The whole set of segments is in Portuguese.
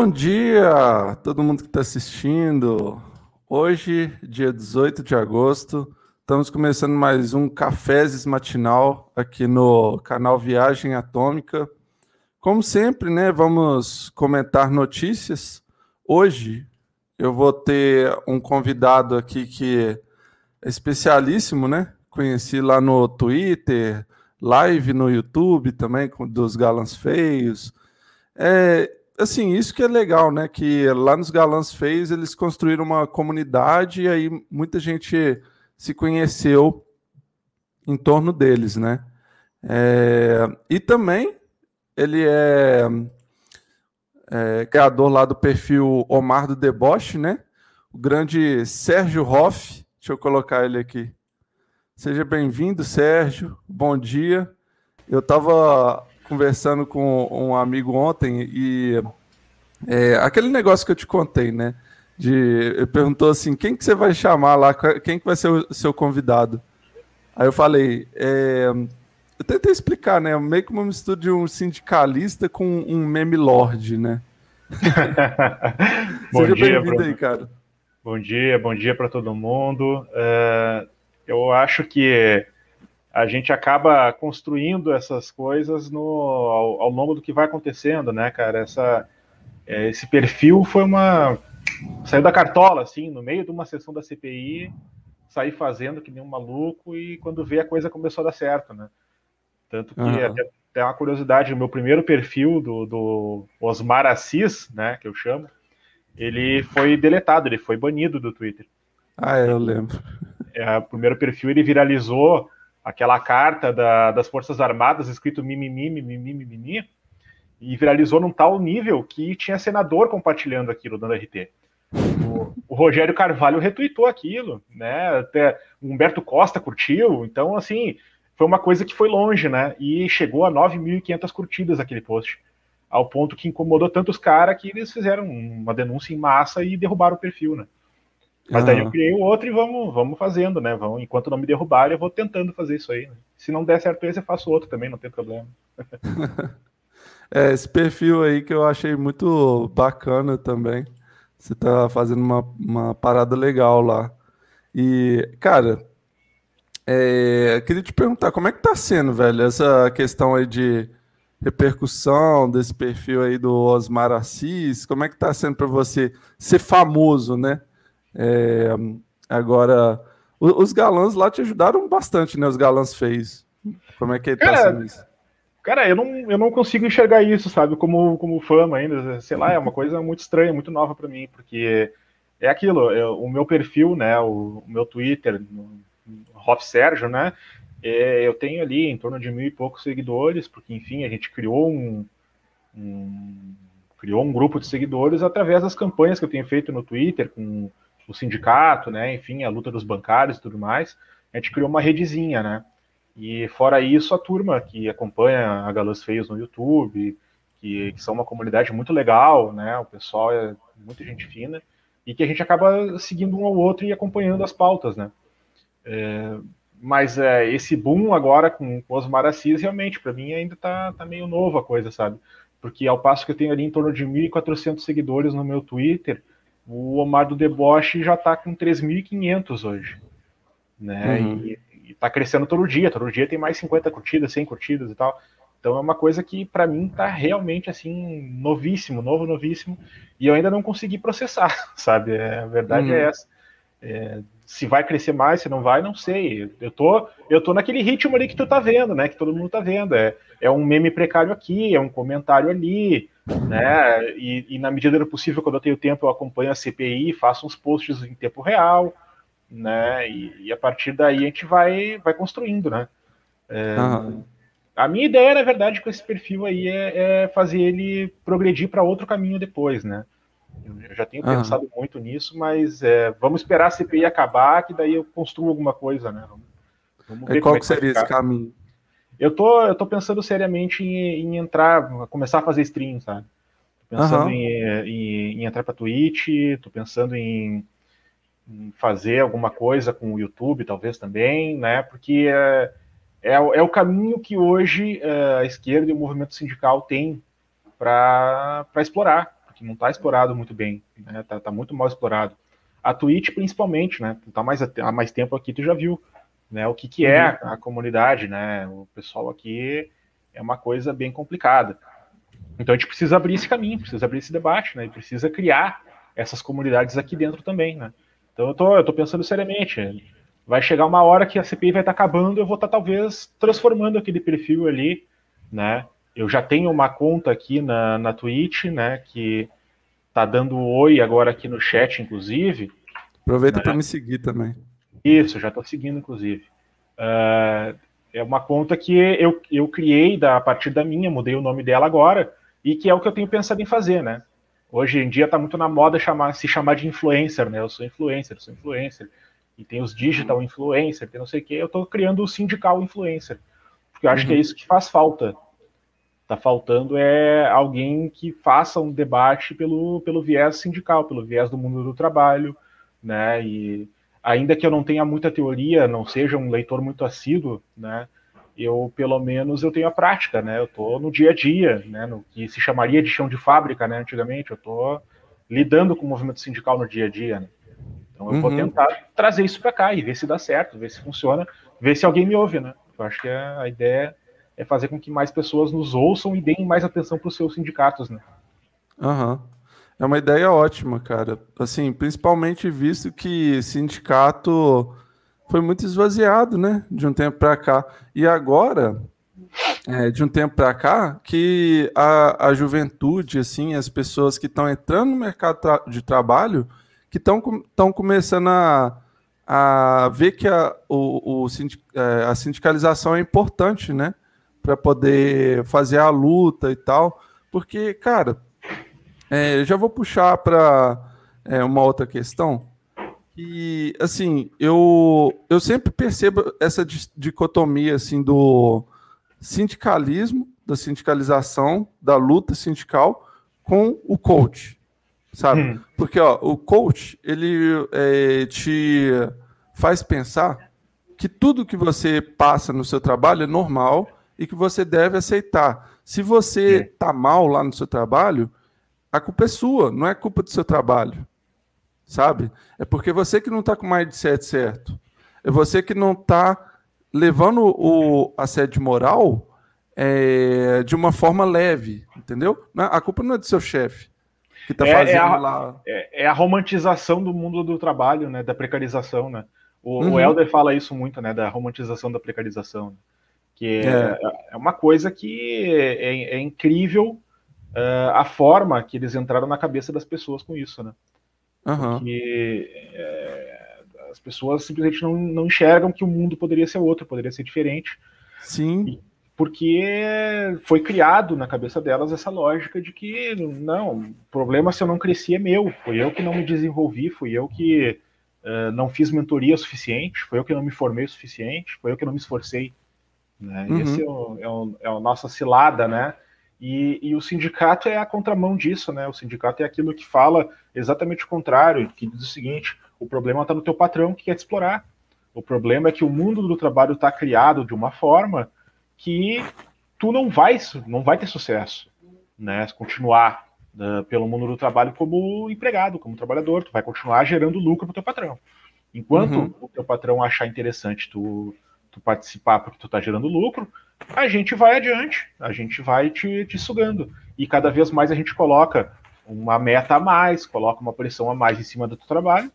Bom dia, todo mundo que está assistindo. Hoje, dia 18 de agosto, estamos começando mais um Cafézes Matinal aqui no canal Viagem Atômica. Como sempre, né, vamos comentar notícias. Hoje eu vou ter um convidado aqui que é especialíssimo, né? Conheci lá no Twitter, live no YouTube também dos Galãs Feios. É, assim, isso que é legal, né? Que lá nos Galãs Feios eles construíram uma comunidade e aí muita gente se conheceu em torno deles, né? É, e também ele é, é, criador lá do perfil Omar do Deboche, né? O grande Sérgio Hoff. Deixa eu colocar ele aqui. Seja bem-vindo, Sérgio. Bom dia. Eu estava conversando com um amigo ontem e é, aquele negócio que eu te contei, né? De, ele perguntou assim, quem que você vai chamar lá? Quem que vai ser o seu convidado? Aí eu falei, é, eu tentei explicar, né? Meio que uma mistura de um sindicalista com um meme lord, né? bom Seja bem-vindo aí, cara. Bom dia, bom dia para todo mundo. Uh, eu acho que a gente acaba construindo essas coisas no, ao, ao, longo do que vai acontecendo, né, cara? Essa, é, esse perfil foi uma. saiu da cartola, assim, no meio de uma sessão da CPI, sair fazendo que nem um maluco e quando vê a coisa começou a dar certo, né? Tanto que uhum. até, até uma curiosidade, o meu primeiro perfil do, do Osmar Assis, né, que eu chamo, ele foi deletado, ele foi banido do Twitter. Ah, eu lembro. É, o primeiro perfil ele viralizou aquela carta da, das Forças Armadas escrito mimimi, mimimi, mimimi, e viralizou num tal nível que tinha senador compartilhando aquilo dando RT. O, Rogério Carvalho retweetou aquilo, né? Até Humberto Costa curtiu, então assim, foi uma coisa que foi longe, né? E chegou a 9.500 curtidas aquele post, ao ponto que incomodou tantos caras que eles fizeram uma denúncia em massa e derrubaram o perfil, né? Mas daí eu criei o outro e vamos, vamos fazendo, né? Vamos, enquanto não me derrubarem, eu vou tentando fazer isso aí. Né? Se não der certo esse, eu faço outro também, não tem problema. é, esse perfil aí que eu achei muito bacana também. Você tá fazendo uma, uma parada legal lá. E, cara, é, queria te perguntar, como é que tá sendo, velho, essa questão aí de repercussão desse perfil aí do Osmar Assis? Como é que tá sendo para você ser famoso, né? É, agora, os galãs lá te ajudaram bastante, né? Os galãs fez. Como é que tá sendo isso? Cara, eu não, eu não consigo enxergar isso, sabe, como, como fama ainda. Sei lá, é uma coisa muito estranha, muito nova para mim, porque é aquilo, eu, o meu perfil, né, o, o meu Twitter, Hoff Sérgio, né, é, eu tenho ali em torno de mil e poucos seguidores, porque, enfim, a gente criou um, um criou um grupo de seguidores através das campanhas que eu tenho feito no Twitter, com o sindicato, né, enfim, a luta dos bancários e tudo mais, a gente criou uma redezinha, né? E fora isso, a turma que acompanha a Galãs Feios no YouTube, que, que, são uma comunidade muito legal, né? O pessoal é muita gente fina e que a gente acaba seguindo um ao outro e acompanhando as pautas, né? É, mas é, esse boom agora com, com os Maracis, realmente, para mim ainda tá, tá meio novo a coisa, sabe? Porque ao passo que eu tenho ali em torno de 1.400 seguidores no meu Twitter, o Omar do Deboche já está com 3.500 hoje, né? Uhum. E, está crescendo todo dia, todo dia tem mais 50 curtidas, 100 curtidas e tal. Então é uma coisa que para mim está realmente assim novíssimo, novo, novíssimo, e eu ainda não consegui processar, sabe? É, a verdade é uhum. é essa. É, se vai crescer mais, se não vai, não sei. Eu tô, eu tô naquele ritmo ali que tu tá vendo, né? Que todo mundo tá vendo. É, é um meme precário aqui, é um comentário ali, né? E, e, na medida do possível, quando eu tenho tempo, eu acompanho a CPI, faço uns posts em tempo real, né? E, e a partir daí a gente vai, vai construindo, né? É, A minha ideia, na verdade, com esse perfil aí é, é fazer ele progredir para outro caminho depois, né? Eu já tenho uhum. pensado muito nisso, mas é, vamos esperar a CPI acabar, que daí eu construo alguma coisa, né? Vamos, vamos ver qual é que seria esse caminho? Eu tô, eu tô pensando seriamente em, em entrar, começar a fazer stream, sabe? Tô pensando uhum. em, em, em, entrar para Twitch, tô pensando em, em, fazer alguma coisa com o YouTube, talvez também, né? Porque é, é, é o caminho que hoje é, a esquerda e o movimento sindical têm para explorar que não está explorado muito bem, né? Tá, tá, muito mal explorado. A Twitch, principalmente, né? Tu tá mais, há mais tempo aqui, tu já viu, né? O que, que é uhum. a comunidade, né? O pessoal aqui é uma coisa bem complicada. Então a gente precisa abrir esse caminho, precisa abrir esse debate, né? E precisa criar essas comunidades aqui dentro também, né? Então eu tô, eu tô pensando seriamente. Vai chegar uma hora que a CPI vai estar tá acabando, eu vou estar tá, talvez transformando aquele perfil ali, né? Eu já tenho uma conta aqui na, na Twitch, né? Que tá dando oi agora aqui no chat, inclusive. Aproveita né? para me seguir também. Isso, já estou seguindo, inclusive. Uh, é uma conta que eu, eu criei da, a partir da minha, mudei o nome dela agora, e que é o que eu tenho pensado em fazer, né? Hoje em dia está muito na moda chamar, se chamar de influencer, né? Eu sou influencer, eu sou influencer. E tem os digital influencer, tem não sei o quê. Eu estou criando o sindical influencer. Porque eu acho uhum. que é uhum. isso que faz falta. Tá faltando é alguém que faça um debate pelo, pelo viés sindical, pelo viés do mundo do trabalho, né? E ainda que eu não tenha muita teoria, não seja um leitor muito assíduo, né? Eu pelo menos eu tenho a prática, né? Eu tô no dia a dia, né? No que se chamaria de chão de fábrica, né? Antigamente, eu tô lidando com o movimento sindical no dia a dia. Né? Então eu uhum. vou tentar trazer isso para cá e ver se dá certo, ver se funciona, ver se alguém me ouve, né? Eu acho que a ideia é fazer com que mais pessoas nos ouçam e deem mais atenção para os seus sindicatos, né? Aham. Uhum. É uma ideia ótima, cara. Assim, principalmente visto que sindicato foi muito esvaziado, né? De um tempo para cá. E agora, é, de um tempo para cá, que a, a juventude, assim, as pessoas que estão entrando no mercado tra de trabalho, que estão começando a, a ver que a, o, o sindic, é, a sindicalização é importante, né? para poder fazer a luta e tal. Porque, cara, é, já vou puxar para é, uma outra questão. E, assim, eu, eu sempre percebo essa dicotomia, assim, do sindicalismo, da sindicalização, da luta sindical com o coach, sabe? Hum. Porque, ó, o coach, ele é, te faz pensar que tudo que você passa no seu trabalho é normal e que você deve aceitar. Se você está mal lá no seu trabalho, a culpa é sua, não é culpa do seu trabalho. Sabe? É porque você que não está com o mindset certo. É você que não está levando o assédio moral é, de uma forma leve, entendeu? É, a culpa não é do seu chefe que está é, fazendo é a, lá. É, é, a romantização do mundo do trabalho, né? Da precarização, né? O, uhum. o Helder fala isso muito, né? Da romantização da precarização. Né? que é, é uma coisa que é, é incrível uh, a forma que eles entraram na cabeça das pessoas com isso, né? Uhum. Porque é, as pessoas simplesmente não, não enxergam que o mundo poderia ser outro, poderia ser diferente. Sim. Porque foi criado na cabeça delas essa lógica de que não, o problema se eu não cresci é meu, foi eu que não me desenvolvi, fui eu que uh, não fiz mentoria o suficiente, foi eu que não me formei o suficiente, foi eu que não me esforcei. Né? Uhum. Esse é o, é, o, é a nossa cilada, né? E, e, o sindicato é a contramão disso, né? O sindicato é aquilo que fala exatamente o contrário, que diz o seguinte: o problema está no teu patrão que quer te explorar. O problema é que o mundo do trabalho está criado de uma forma que tu não vai, não vai ter sucesso, né? Continuar uh, pelo mundo do trabalho como empregado, como trabalhador, tu vai continuar gerando lucro para o teu patrão. Enquanto uhum. o teu patrão achar interessante tu tu participar porque tu está gerando lucro, a gente vai adiante, a gente vai te, te sugando. E cada vez mais a gente coloca uma meta a mais, coloca uma pressão a mais em cima do teu trabalho,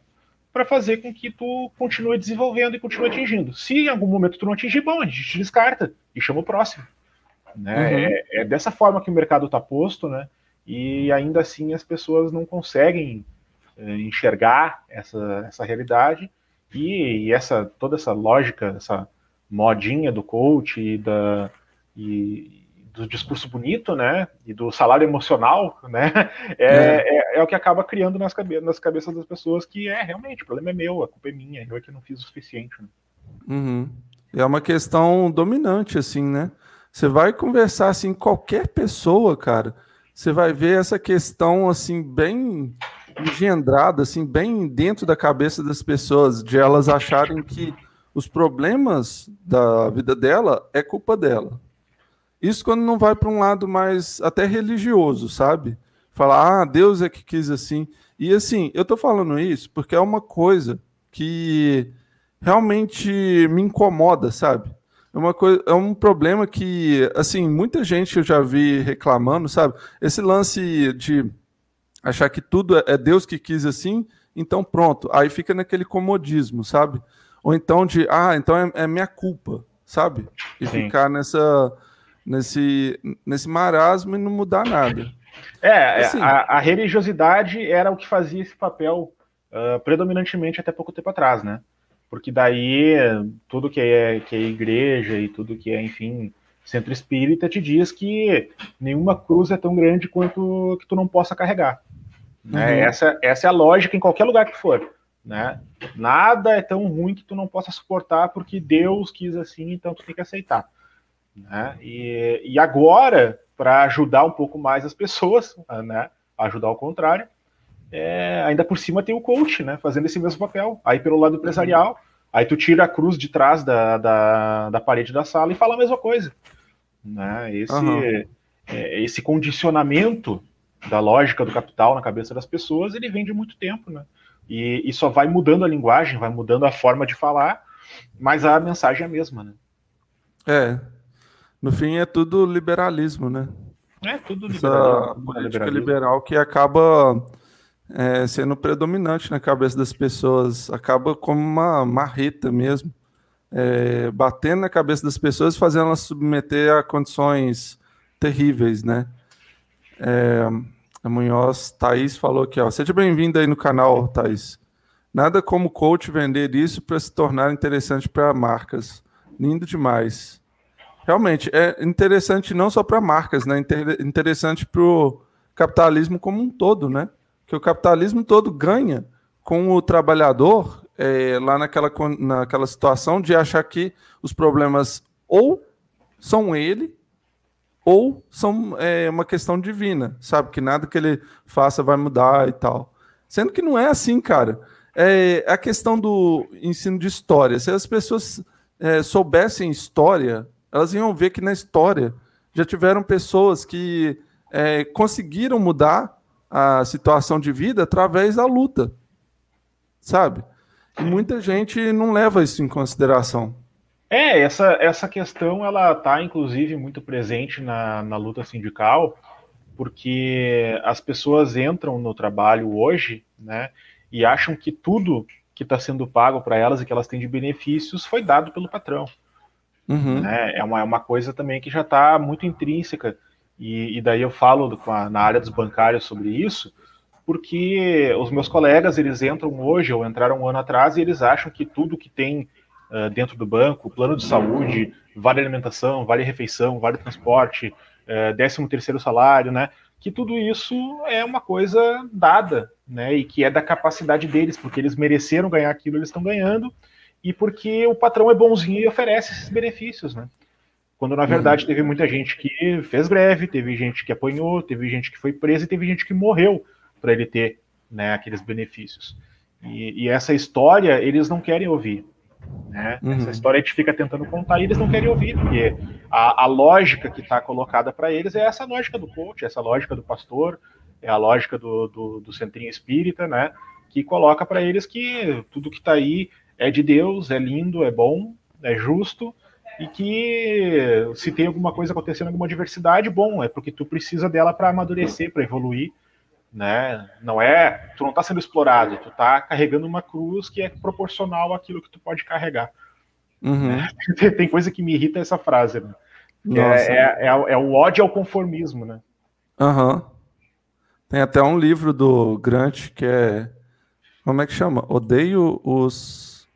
para fazer com que tu continue desenvolvendo e continue atingindo. Se em algum momento tu não atingir, bom, a gente te descarta e chama o próximo. Né? Uhum. É, é, dessa forma que o mercado está posto, né? E ainda assim as pessoas não conseguem é, enxergar essa, essa realidade e, e, essa toda essa lógica, essa modinha do coach e, da, e do discurso bonito, né, e do salário emocional, né, é, é. é, é o que acaba criando nas, cabe nas cabeças das pessoas que é realmente, o problema é meu, a culpa é minha, eu é que não fiz o suficiente. Né? Uhum. É uma questão dominante, assim, né? Você vai conversar, assim, qualquer pessoa, cara, você vai ver essa questão, assim, bem engendrada, assim, bem dentro da cabeça das pessoas, de elas acharem que os problemas da vida dela é culpa dela. Isso quando não vai para um lado mais até religioso, sabe? falar, ah, Deus é que quis assim. E assim, eu tô falando isso porque é uma coisa que realmente me incomoda, sabe? É uma coisa, é um problema que, assim, muita gente eu já vi reclamando, sabe? Esse lance de achar que tudo é Deus que quis assim, então pronto. Aí fica naquele comodismo, sabe? Ou então de, ah, então é, é minha culpa, sabe? E Sim. ficar nessa, nesse, nesse marasmo e não mudar nada. É, é, assim, a, a, religiosidade era o que fazia esse papel uh, predominantemente até pouco tempo atrás, né? Porque daí tudo que é, que é igreja e tudo que é, enfim, centro espírita te diz que nenhuma cruz é tão grande quanto que tu não possa carregar. Né? Uhum. Essa, essa é a lógica em qualquer lugar que for. Né? Nada é tão ruim que tu não possa suportar porque Deus quis assim, então tu tem que aceitar. Né? E, e agora, para ajudar um pouco mais as pessoas, né? ajudar ao contrário, é, ainda por cima tem o coach, né? fazendo esse mesmo papel. Aí pelo lado empresarial, aí tu tira a cruz de trás da, da, da parede da sala e fala a mesma coisa. Né? Esse, uhum. é, esse condicionamento da lógica do capital na cabeça das pessoas, ele vem de muito tempo, né? E, e só vai mudando a linguagem, vai mudando a forma de falar, mas a mensagem é a mesma, né? É. No fim é tudo liberalismo, né? É tudo liberalismo. Essa política liberal que acaba é, sendo predominante na cabeça das pessoas, acaba como uma marreta mesmo, é, batendo na cabeça das pessoas, fazendo elas submeter a condições terríveis, né? É, a Munhoz, Thaís falou aqui, ó. Seja bem-vindo aí no canal, Thaís. Nada como coach vender isso para se tornar interessante para marcas. Lindo demais. Realmente, é interessante não só para marcas, né? Interessante para o capitalismo como um todo, né? Que o capitalismo todo ganha com o trabalhador é, lá naquela, naquela situação de achar que os problemas ou são ele ou são é, uma questão divina, sabe? Que nada que ele faça vai mudar e tal. Sendo que não é assim, cara. É a questão do ensino de história. Se as pessoas é, soubessem história, elas iam ver que na história já tiveram pessoas que é, conseguiram mudar a situação de vida através da luta, sabe? E muita gente não leva isso em consideração. É, essa, essa questão ela está inclusive muito presente na, na luta sindical, porque as pessoas entram no trabalho hoje, né, e acham que tudo que está sendo pago para elas e que elas têm de benefícios foi dado pelo patrão. Uhum. Né? É, uma, é uma coisa também que já está muito intrínseca, e, e, daí eu falo a, na área dos bancários sobre isso, porque os meus colegas eles entram hoje ou entraram um ano atrás e eles acham que tudo que tem uh, dentro do banco, plano de saúde, vale alimentação, vale refeição, vale transporte, uh, décimo terceiro salário, né? Que tudo isso é uma coisa dada, né? E que é da capacidade deles, porque eles mereceram ganhar aquilo, eles estão ganhando, e porque o patrão é bonzinho e oferece esses benefícios, né? Quando na verdade uhum. teve muita gente que fez greve, teve gente que apanhou, teve gente que foi presa e teve gente que morreu para ele ter né, aqueles benefícios. E, e, essa história eles não querem ouvir. Né? Uhum. Essa história a gente fica tentando contar e eles não querem ouvir, porque a, a lógica que está colocada para eles é essa lógica do coach, essa lógica do pastor, é a lógica do, do, do centrinho espírita, né? Que coloca para eles que tudo que está aí é de Deus, é lindo, é bom, é justo, e que se tem alguma coisa acontecendo, alguma diversidade, bom, é porque tu precisa dela para amadurecer, para evoluir né? Não é, tu não está sendo explorado, tu está carregando uma cruz que é proporcional àquilo que tu pode carregar. Uhum. Né? Tem coisa que me irrita essa frase, né? É, é, é, é, o ódio ao conformismo, né? Uhum. Tem até um livro do Grant que é como é que chama? Odeio os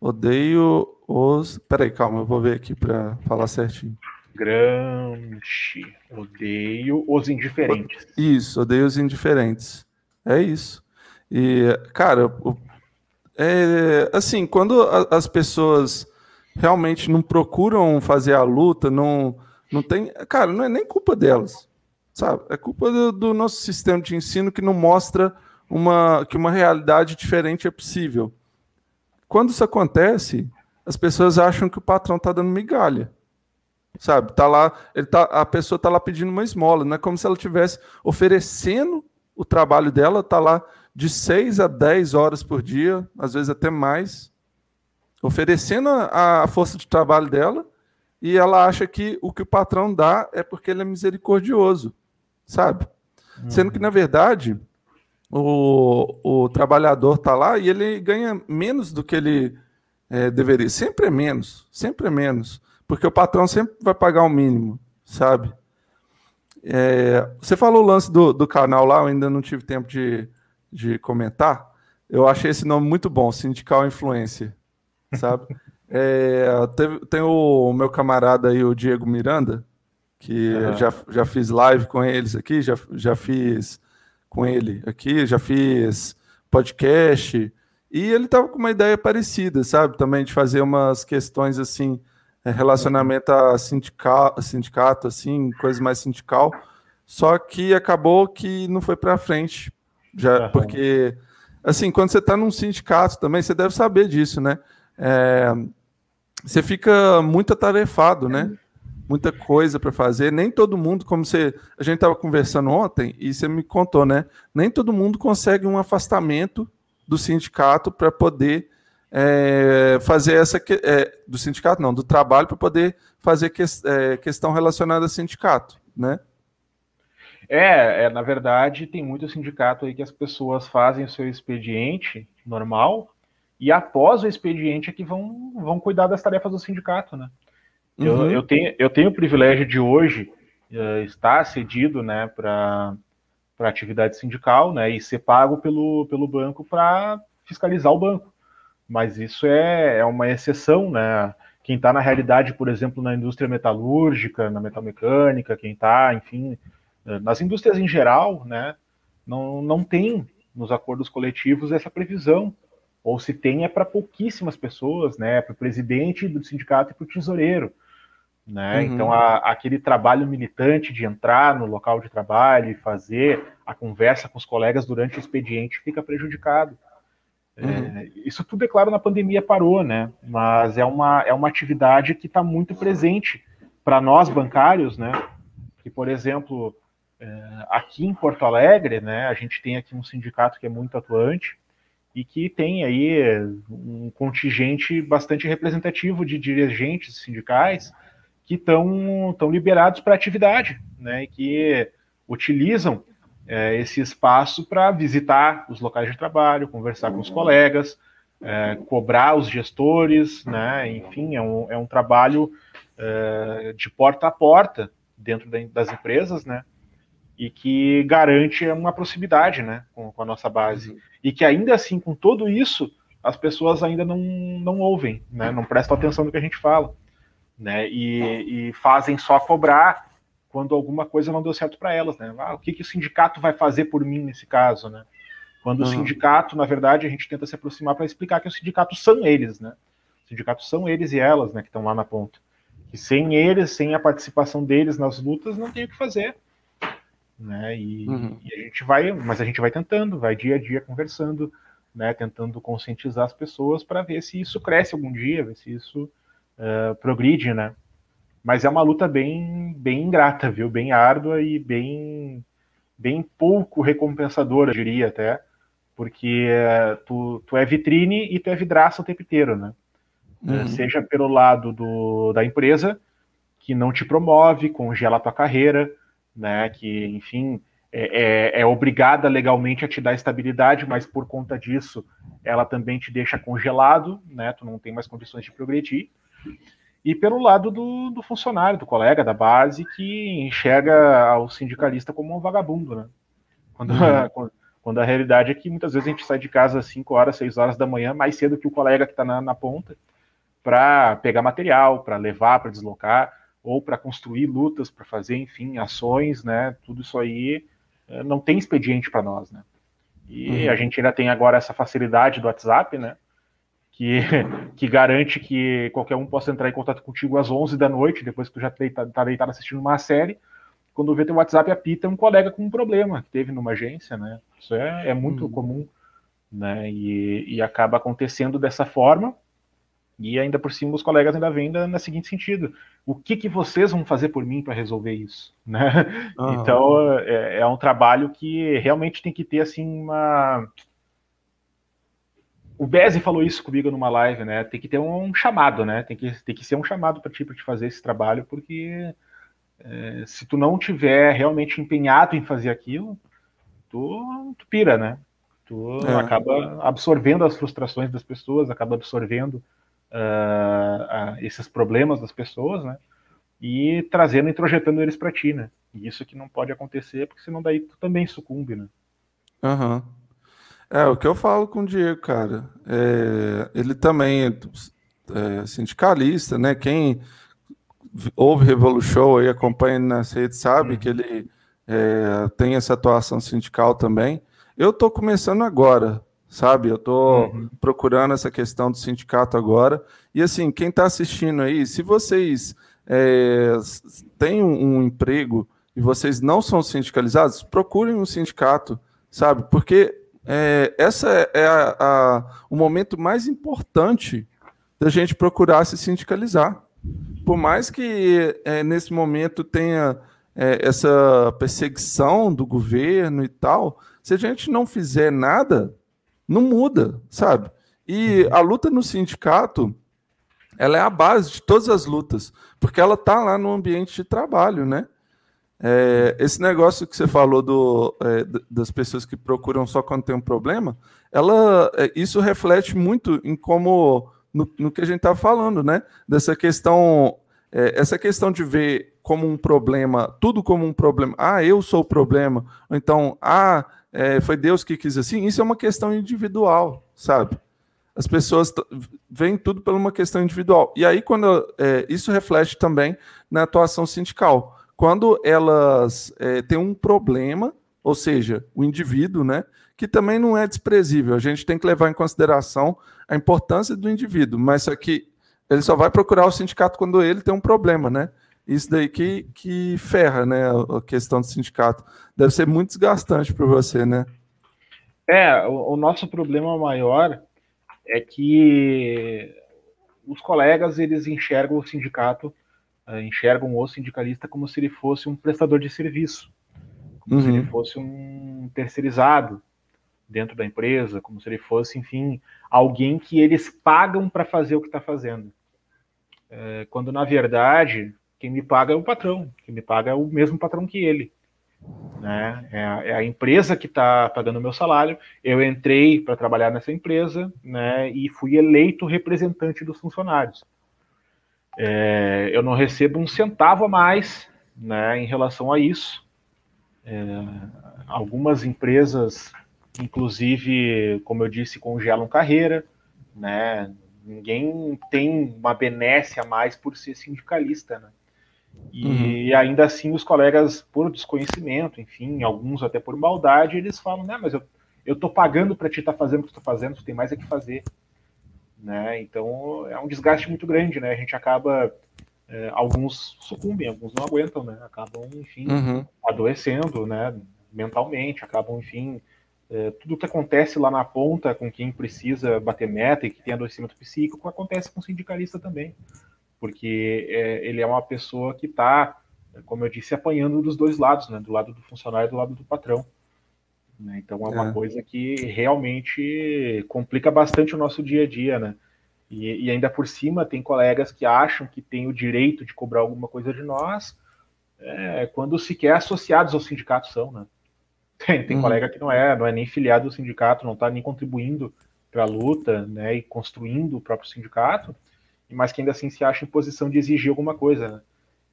odeio os. Peraí, calma, eu vou ver aqui para falar certinho. Gramsci. Odeio os indiferentes. Isso, odeio os indiferentes. É isso. E, cara, é, assim, quando as pessoas realmente não procuram fazer a luta, não, não tem. Cara, não é nem culpa delas, sabe? É culpa do, do nosso sistema de ensino que não mostra uma, que uma realidade diferente é possível. Quando isso acontece, as pessoas acham que o patrão está dando migalha sabe? Tá lá, ele tá, a pessoa tá lá pedindo uma esmola, não é como se ela tivesse oferecendo o trabalho dela, tá lá de 6 a 10 horas por dia, às vezes até mais, oferecendo a, a força de trabalho dela, e ela acha que o que o patrão dá é porque ele é misericordioso, sabe? Uhum. Sendo que, na verdade, o, o trabalhador está lá e ele ganha menos do que ele é, deveria. Sempre é menos, sempre é menos. Porque o patrão sempre vai pagar o mínimo, sabe? É, você falou o lance do, do canal lá, eu ainda não tive tempo de, de comentar. Eu achei esse nome muito bom, Sindical Influência, sabe? É, teve, tem o meu camarada aí, o Diego Miranda, que uhum. já, já fiz live com eles aqui, já, já fiz com ele aqui, já fiz podcast, e ele tava com uma ideia parecida, sabe? Também de fazer umas questões assim, relacionamento a sindicato, sindicato assim, coisa mais sindical, só que acabou que não foi para frente, já, uhum. porque, assim, quando você está num sindicato também, você deve saber disso, né? É, você fica muito atarefado, né? Muita coisa para fazer. Nem todo mundo, como você. A gente estava conversando ontem e você me contou, né? Nem todo mundo consegue um afastamento do sindicato para poder é, fazer essa. É, do sindicato, não, do trabalho para poder fazer que, é, questão relacionada a sindicato, né? É, é, na verdade, tem muito sindicato aí que as pessoas fazem o seu expediente normal e após o expediente é que vão, vão cuidar das tarefas do sindicato, né? Uhum. Eu, eu, tenho, eu tenho o privilégio de hoje uh, estar cedido né, para atividade sindical né, e ser pago pelo, pelo banco para fiscalizar o banco. Mas isso é, é uma exceção, né? Quem está na realidade, por exemplo, na indústria metalúrgica, na metalmecânica, quem está, enfim, eh, nas indústrias em geral, né, não, não tem nos acordos coletivos essa previsão ou se tem é para pouquíssimas pessoas, né? Para o presidente do sindicato e para o tesoureiro. Né? Uhum. Então, a, aquele trabalho militante de entrar no local de trabalho e fazer a conversa com os colegas durante o expediente fica prejudicado. É, uhum. É, isso tudo, é claro, na pandemia parou, né? mas é uma, é uma atividade que está muito presente para nós bancários, né? que, por exemplo, é, aqui em Porto Alegre, né, a gente tem aqui um sindicato que é muito atuante, e que tem aí um contingente bastante representativo de dirigentes sindicais que estão liberados para atividade, né, e que utilizam é, esse espaço para visitar os locais de trabalho, conversar com os colegas, é, cobrar os gestores, né, enfim, é um, é um trabalho é, de porta a porta dentro das empresas, né, e que garante uma proximidade né, com, com a nossa base. Uhum. E que ainda assim, com tudo isso, as pessoas ainda não, não ouvem, né, não prestam atenção no que a gente fala. Né, e, e fazem só cobrar quando alguma coisa não deu certo para elas. Né? Ah, o que, que o sindicato vai fazer por mim nesse caso? Né? Quando uhum. o sindicato, na verdade, a gente tenta se aproximar para explicar que o sindicato são eles, né? Os sindicatos são eles e elas, né, que estão lá na ponta. Que sem eles, sem a participação deles nas lutas, não tem o que fazer né? E, uhum. e, a gente vai, mas a gente vai tentando, vai dia a dia conversando, né? Tentando conscientizar as pessoas para ver se isso cresce algum dia, ver se isso uh, progride, né? Mas é uma luta bem, bem ingrata, viu? Bem árdua e bem, bem pouco recompensadora, diria até, porque uh, tu, tu é vitrine e tu é vidraça o tempo inteiro, né? Uhum. Uh, seja pelo lado do, da empresa que não te promove, congela a tua carreira, né? Que, enfim, é, é, é, obrigada legalmente a te dar estabilidade, mas por conta disso ela também te deixa congelado, né? Tu não tem mais condições de progredir. E pelo lado do, do funcionário, do colega da base, que enxerga o sindicalista como um vagabundo, né? Quando, uhum. a, quando a realidade é que muitas vezes a gente sai de casa às 5 horas, 6 horas da manhã, mais cedo que o colega que está na, na ponta, para pegar material, para levar, para deslocar ou para construir lutas, para fazer, enfim, ações, né? Tudo isso aí é, não tem expediente para nós, né? E uhum. a gente ainda tem agora essa facilidade do WhatsApp, né? Que, que garante que qualquer um possa entrar em contato contigo às 11 da noite, depois que tu já está tá deitado assistindo uma série. Quando vê teu WhatsApp apita um colega com um problema que teve numa agência, né? Isso é, é muito uhum. comum, né? E, e acaba acontecendo dessa forma, E ainda por cima os colegas ainda vêm no seguinte sentido: o que, que vocês vão fazer por mim para resolver isso? Né? Uhum. Então é, é, um trabalho que realmente tem que ter assim uma. O Beze falou isso comigo numa live, né? Tem que ter um chamado, né? Tem que, tem que ser um chamado para ti para te fazer esse trabalho, porque é, se tu não tiver realmente empenhado em fazer aquilo, tu, tu pira, né? Tu é. acaba absorvendo as frustrações das pessoas, acaba absorvendo uh, uh, esses problemas das pessoas, né? E trazendo, introjetando eles para ti, né? E isso que não pode acontecer, porque senão daí tu também sucumbe, né? Aham. Uhum. É, o que eu falo com o Diego, cara, é, ele também é, é sindicalista, né? Quem ouve Revolution e acompanha nas redes sabe uhum. que ele é, tem essa atuação sindical também. Eu estou começando agora, sabe? Eu estou uhum. procurando essa questão do sindicato agora. E assim, quem está assistindo aí, se vocês é, têm um, um, emprego e vocês não são sindicalizados, procurem um sindicato, sabe? Porque é, essa é a, a, o momento mais importante da gente procurar se sindicalizar. Por mais que é, nesse momento tenha é, essa perseguição do governo e tal, se a gente não fizer nada, não muda, sabe? E a luta no sindicato, ela é a base de todas as lutas, porque ela está lá no ambiente de trabalho, né? É, esse negócio que você falou do, é, das pessoas que procuram só quando tem um problema, ela, é, isso reflete muito em como no, no que a gente está falando, né? Dessa questão, é, essa questão de ver como um problema, tudo como um problema. Ah, eu sou o problema. Ou então, ah, é, foi Deus que quis assim, isso é uma questão individual, sabe? As pessoas veem tudo por uma questão individual. E aí, quando é, isso reflete também na atuação sindical. Quando elas é, têm um problema, ou seja, o indivíduo, né, que também não é desprezível, a gente tem que levar em consideração a importância do indivíduo, mas só que ele só vai procurar o sindicato quando ele tem um problema, né? isso daí que, que ferra, né, a questão do sindicato. Deve ser muito desgastante para você, né? É, o, o, nosso problema maior é que os colegas, eles enxergam o sindicato, enxergam o sindicalista como se ele fosse um prestador de serviço, como uhum. se ele uhum. fosse um terceirizado dentro da empresa, como se ele fosse, enfim, alguém que eles pagam para fazer o que está fazendo. É, quando, na verdade, quem me paga é o patrão, quem me paga é o mesmo patrão que ele. Né? É, a, é a empresa que está pagando o meu salário. Eu entrei para trabalhar nessa empresa né, e fui eleito representante dos funcionários. É, eu não recebo um centavo a mais né, em relação a isso. É, algumas empresas, inclusive, como eu disse, congelam carreira, né? Ninguém tem uma benesse a mais por ser sindicalista, né? E uhum. ainda assim os colegas, por desconhecimento, enfim, alguns até por maldade, eles falam, né, mas eu, eu tô pagando para te estar tá fazendo o que tu tá fazendo, tu tem mais é que fazer. Né? Então é um desgaste muito grande, né? A gente acaba. É, alguns sucumbem, alguns não aguentam, né? Acabam, enfim, uhum. adoecendo, né? Mentalmente, acabam, enfim. É, tudo que acontece lá na ponta com quem precisa bater meta e que tem adoecimento psíquico acontece com o sindicalista também porque é, ele é uma pessoa que está, como eu disse, apanhando dos dois lados, né? Do lado do funcionário e do lado do patrão. Né? Então é uma é. coisa que realmente complica bastante o nosso dia a dia, né? E, e, ainda por cima tem colegas que acham que tem o direito de cobrar alguma coisa de nós, é, quando sequer associados ao sindicato são, né? Tem, tem uhum. colega que não é, não é nem filiado ao sindicato, não está nem contribuindo para a luta, né? E construindo o próprio sindicato mas que ainda assim se acha em posição de exigir alguma coisa. Né?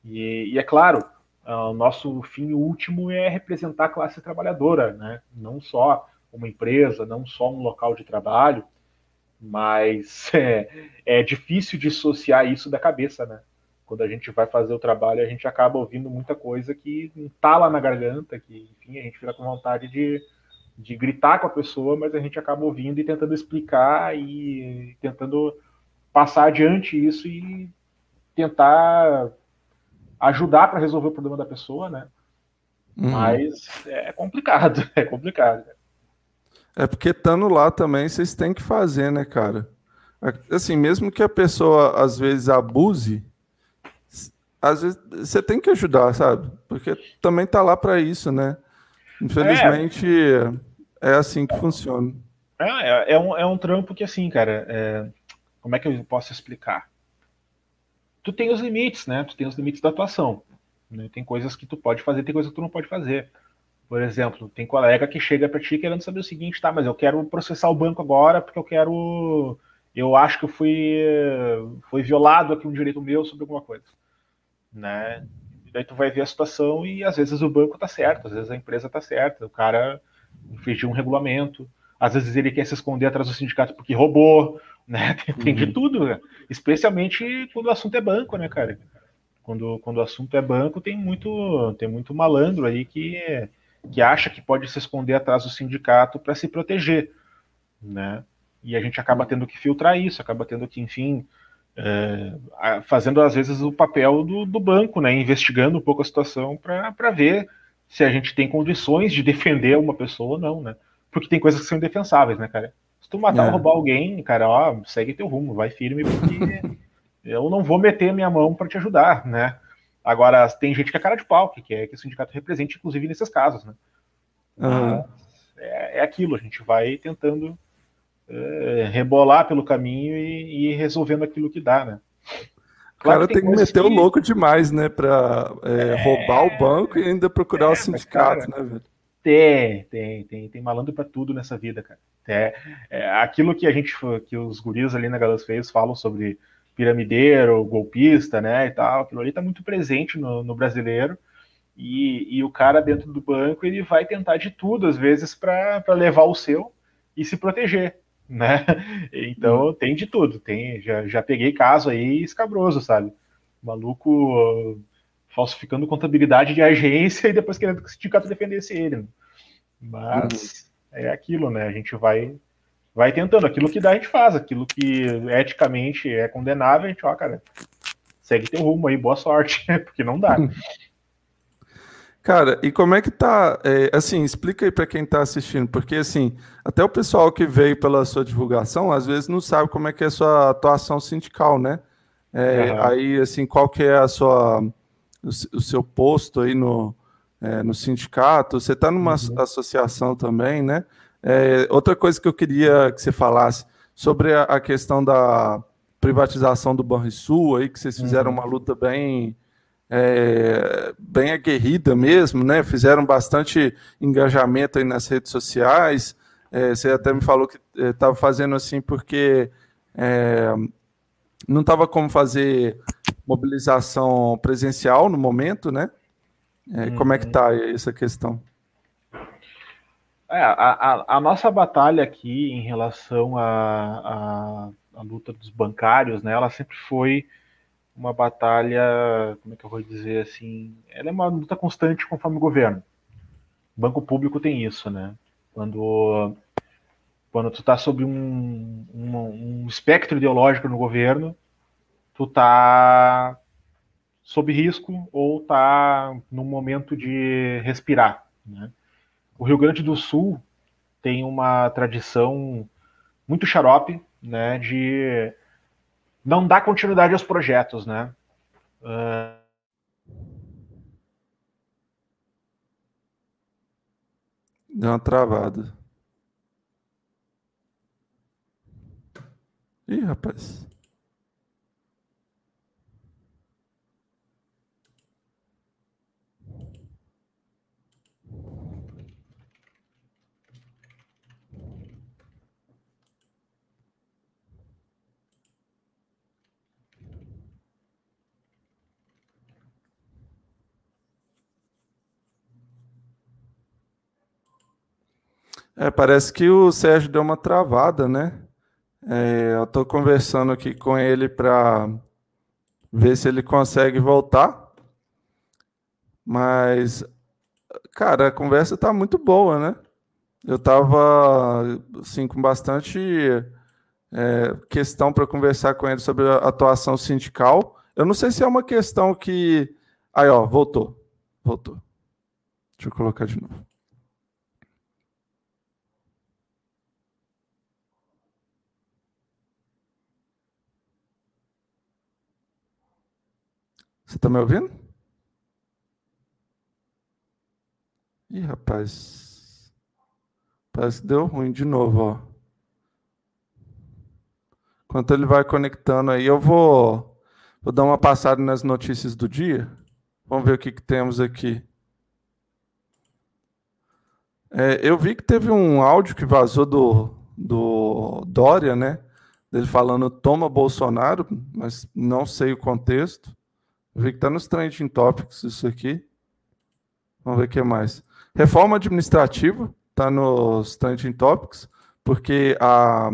E, e, é claro, o nosso fim último é representar a classe trabalhadora, né? não só uma empresa, não só um local de trabalho, mas é, é difícil dissociar isso da cabeça, né? Quando a gente vai fazer o trabalho, a gente acaba ouvindo muita coisa que entala na garganta, que, enfim, a gente fica com vontade de, de gritar com a pessoa, mas a gente acaba ouvindo e tentando explicar e tentando passar adiante isso e tentar ajudar para resolver o problema da pessoa, né? Uhum. Mas é complicado, é complicado. É porque estando lá também vocês têm que fazer, né, cara? assim, mesmo que a pessoa às vezes abuse, às vezes você tem que ajudar, sabe? Porque também tá lá para isso, né? Infelizmente é. é, assim que funciona. É, é, é, um, é um trampo que assim, cara, é... como é que eu posso explicar? Tu tem os limites, né? Tu tem os limites da atuação. Né? Tem coisas que tu pode fazer, tem coisas que tu não pode fazer. Por exemplo, tem colega que chega para ti querendo saber o seguinte, tá, mas eu quero processar o banco agora porque eu quero eu acho que eu fui, fui violado aqui um direito meu sobre alguma coisa, né? E daí tu vai ver a situação e às vezes o banco tá certo, às vezes a empresa tá certa, o cara infringiu um regulamento, às vezes ele quer se esconder atrás do sindicato porque roubou, né? Tem, tem de uhum. tudo, né? especialmente quando o assunto é banco, né, cara? Quando, quando o assunto é banco, tem muito, tem muito malandro aí que, que acha que pode se esconder atrás do sindicato para se proteger, né? e a gente acaba tendo que filtrar isso, acaba tendo que, enfim, é, fazendo às vezes o papel do, do, banco, né, investigando um pouco a situação para ver se a gente tem condições de defender uma pessoa ou não, né? Porque tem coisas que são indefensáveis, né, cara? Se tu matar é. ou roubar alguém, cara, ó, segue teu rumo, vai firme, porque eu não vou meter minha mão para te ajudar, né? Agora, tem gente que é cara de pau, que quer que o sindicato represente, inclusive, nesses casos, né? Uhum. É, é aquilo, a gente vai tentando é, rebolar pelo caminho e, e, ir resolvendo aquilo que dá, né? Claro cara tem, tem que meter que... o louco demais, né? Para é, é... roubar o banco e ainda procurar o é, sindicato, cara, né, velho? Tem, tem, tem, tem malandro para tudo nessa vida, cara. É, é, aquilo que a gente, que os guris ali na Galas Feios falam sobre piramideiro, golpista, né, e tal, aquilo ali tá muito presente no, no brasileiro. E, e, o cara dentro do banco ele vai tentar de tudo, às vezes, para levar o seu e se proteger né? Então tem de tudo. Tem, já, já peguei caso aí escabroso, sabe? Maluco uh, falsificando contabilidade de agência e depois querendo que o sindicato defendesse ele. Mas uhum. é aquilo, né? A gente vai vai tentando. Aquilo que dá, a gente faz. Aquilo que eticamente é condenável, a gente, ó, cara, segue teu rumo aí, boa sorte, porque não dá. Cara, e como é que tá? É, assim, explica aí para quem está assistindo, porque assim, até o pessoal que veio pela sua divulgação, às vezes não sabe como é que é a sua atuação sindical, né? É, uhum. Aí, assim, qual que é a sua, o seu posto aí no, é, no sindicato? Você está numa uhum. associação também, né? É, outra coisa que eu queria que você falasse sobre a, a questão da privatização do Banrisul, aí que vocês fizeram uhum. uma luta bem é, bem aguerrida mesmo, né? Fizeram bastante engajamento aí nas redes sociais. É, você até me falou que estava é, fazendo assim porque é, não estava como fazer mobilização presencial no momento, né? Uhum. Como é que está essa questão? É, a, a, a, nossa batalha aqui em relação à luta dos bancários, né? Ela sempre foi uma batalha, como é que eu vou dizer assim, ela é uma luta constante conforme o governo. O banco público tem isso, né? Quando quando tu tá sob um, um, um espectro ideológico no governo, tu tá sob risco ou tá no momento de respirar, né? O Rio Grande do Sul tem uma tradição muito xarope, né, de não dá continuidade aos projetos, né? Uh... Deu uma travada. Ih, rapaz. É, parece que o Sérgio deu uma travada, né? É, eu estou conversando aqui com ele para ver se ele consegue voltar. Mas, cara, a conversa está muito boa, né? Eu estava assim, com bastante é, questão para conversar com ele sobre a atuação sindical. Eu não sei se é uma questão que. Aí, ó, voltou. Voltou. Deixa eu colocar de novo. Você tá me ouvindo? Ih, rapaz. Parece que deu ruim de novo, ó. Enquanto ele vai conectando aí, eu vou, vou dar uma passada nas notícias do dia. Vamos ver o que, que temos aqui. É, eu vi que teve um áudio que vazou do, do Dória, né? Dele falando toma Bolsonaro, mas não sei o contexto. Vi que está nos trending topics isso aqui. Vamos ver o que mais. Reforma administrativa está nos trending topics, porque a,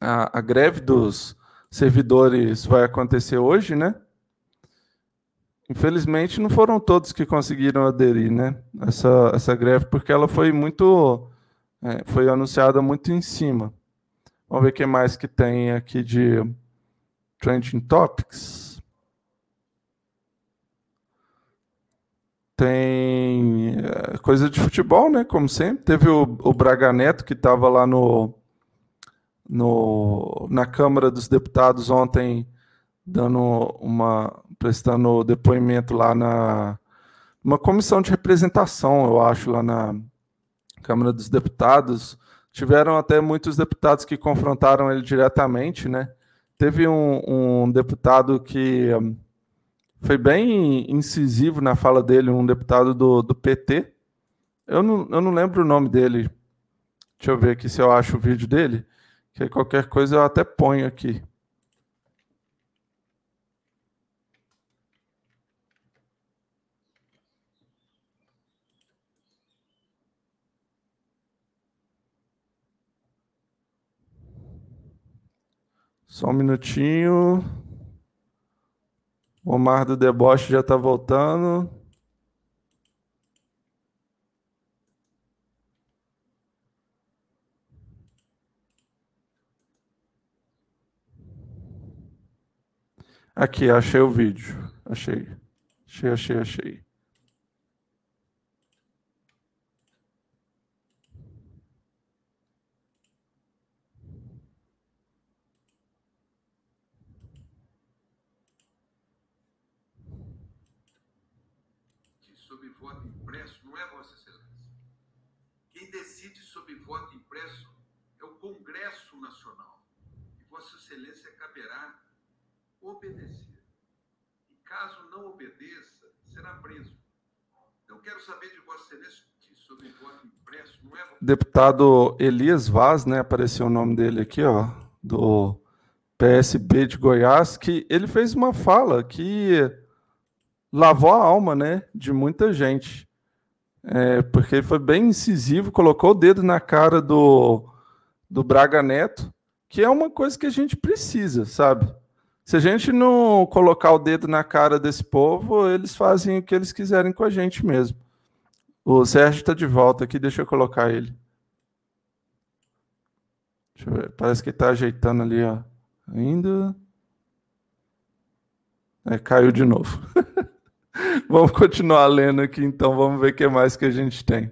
a, a greve dos servidores vai acontecer hoje, né? Infelizmente, não foram todos que conseguiram aderir, né? Essa, essa greve, porque ela foi muito. É, foi anunciada muito em cima. Vamos ver o que mais que tem aqui de Trending Topics. Tem é, coisa de futebol, né? Como sempre. Teve o, o Braga Neto, que estava lá no, no, na Câmara dos Deputados ontem dando uma prestando depoimento lá na uma comissão de representação, eu acho, lá na Câmara dos Deputados. Tiveram até muitos deputados que confrontaram ele diretamente, né? Teve um, um deputado que foi bem incisivo na fala dele, um deputado do, do PT. Eu não, eu não lembro o nome dele. Deixa eu ver aqui se eu acho o vídeo dele. Que qualquer coisa eu até ponho aqui. Só um minutinho. O Omar do Deboche já está voltando. Aqui, achei o vídeo. Achei. Achei, achei, achei. Obedecer. E caso não obedeça, será preso. Então, quero saber de Vossa Excelência sobre voto impresso. Não é... Deputado Elias Vaz, né? Apareceu o nome dele aqui, ó, do PSB de Goiás, que ele fez uma fala que lavou a alma, né, de muita gente. É, porque ele foi bem incisivo, colocou o dedo na cara do, do Braga Neto, que é uma coisa que a gente precisa, sabe? Se a gente não colocar o dedo na cara desse povo, eles fazem o que eles quiserem com a gente mesmo. O Sérgio está de volta aqui, deixa eu colocar ele. Eu parece que está ajeitando ali, ó. Ainda. É, caiu de novo. vamos continuar lendo aqui, então, vamos ver o que mais que a gente tem.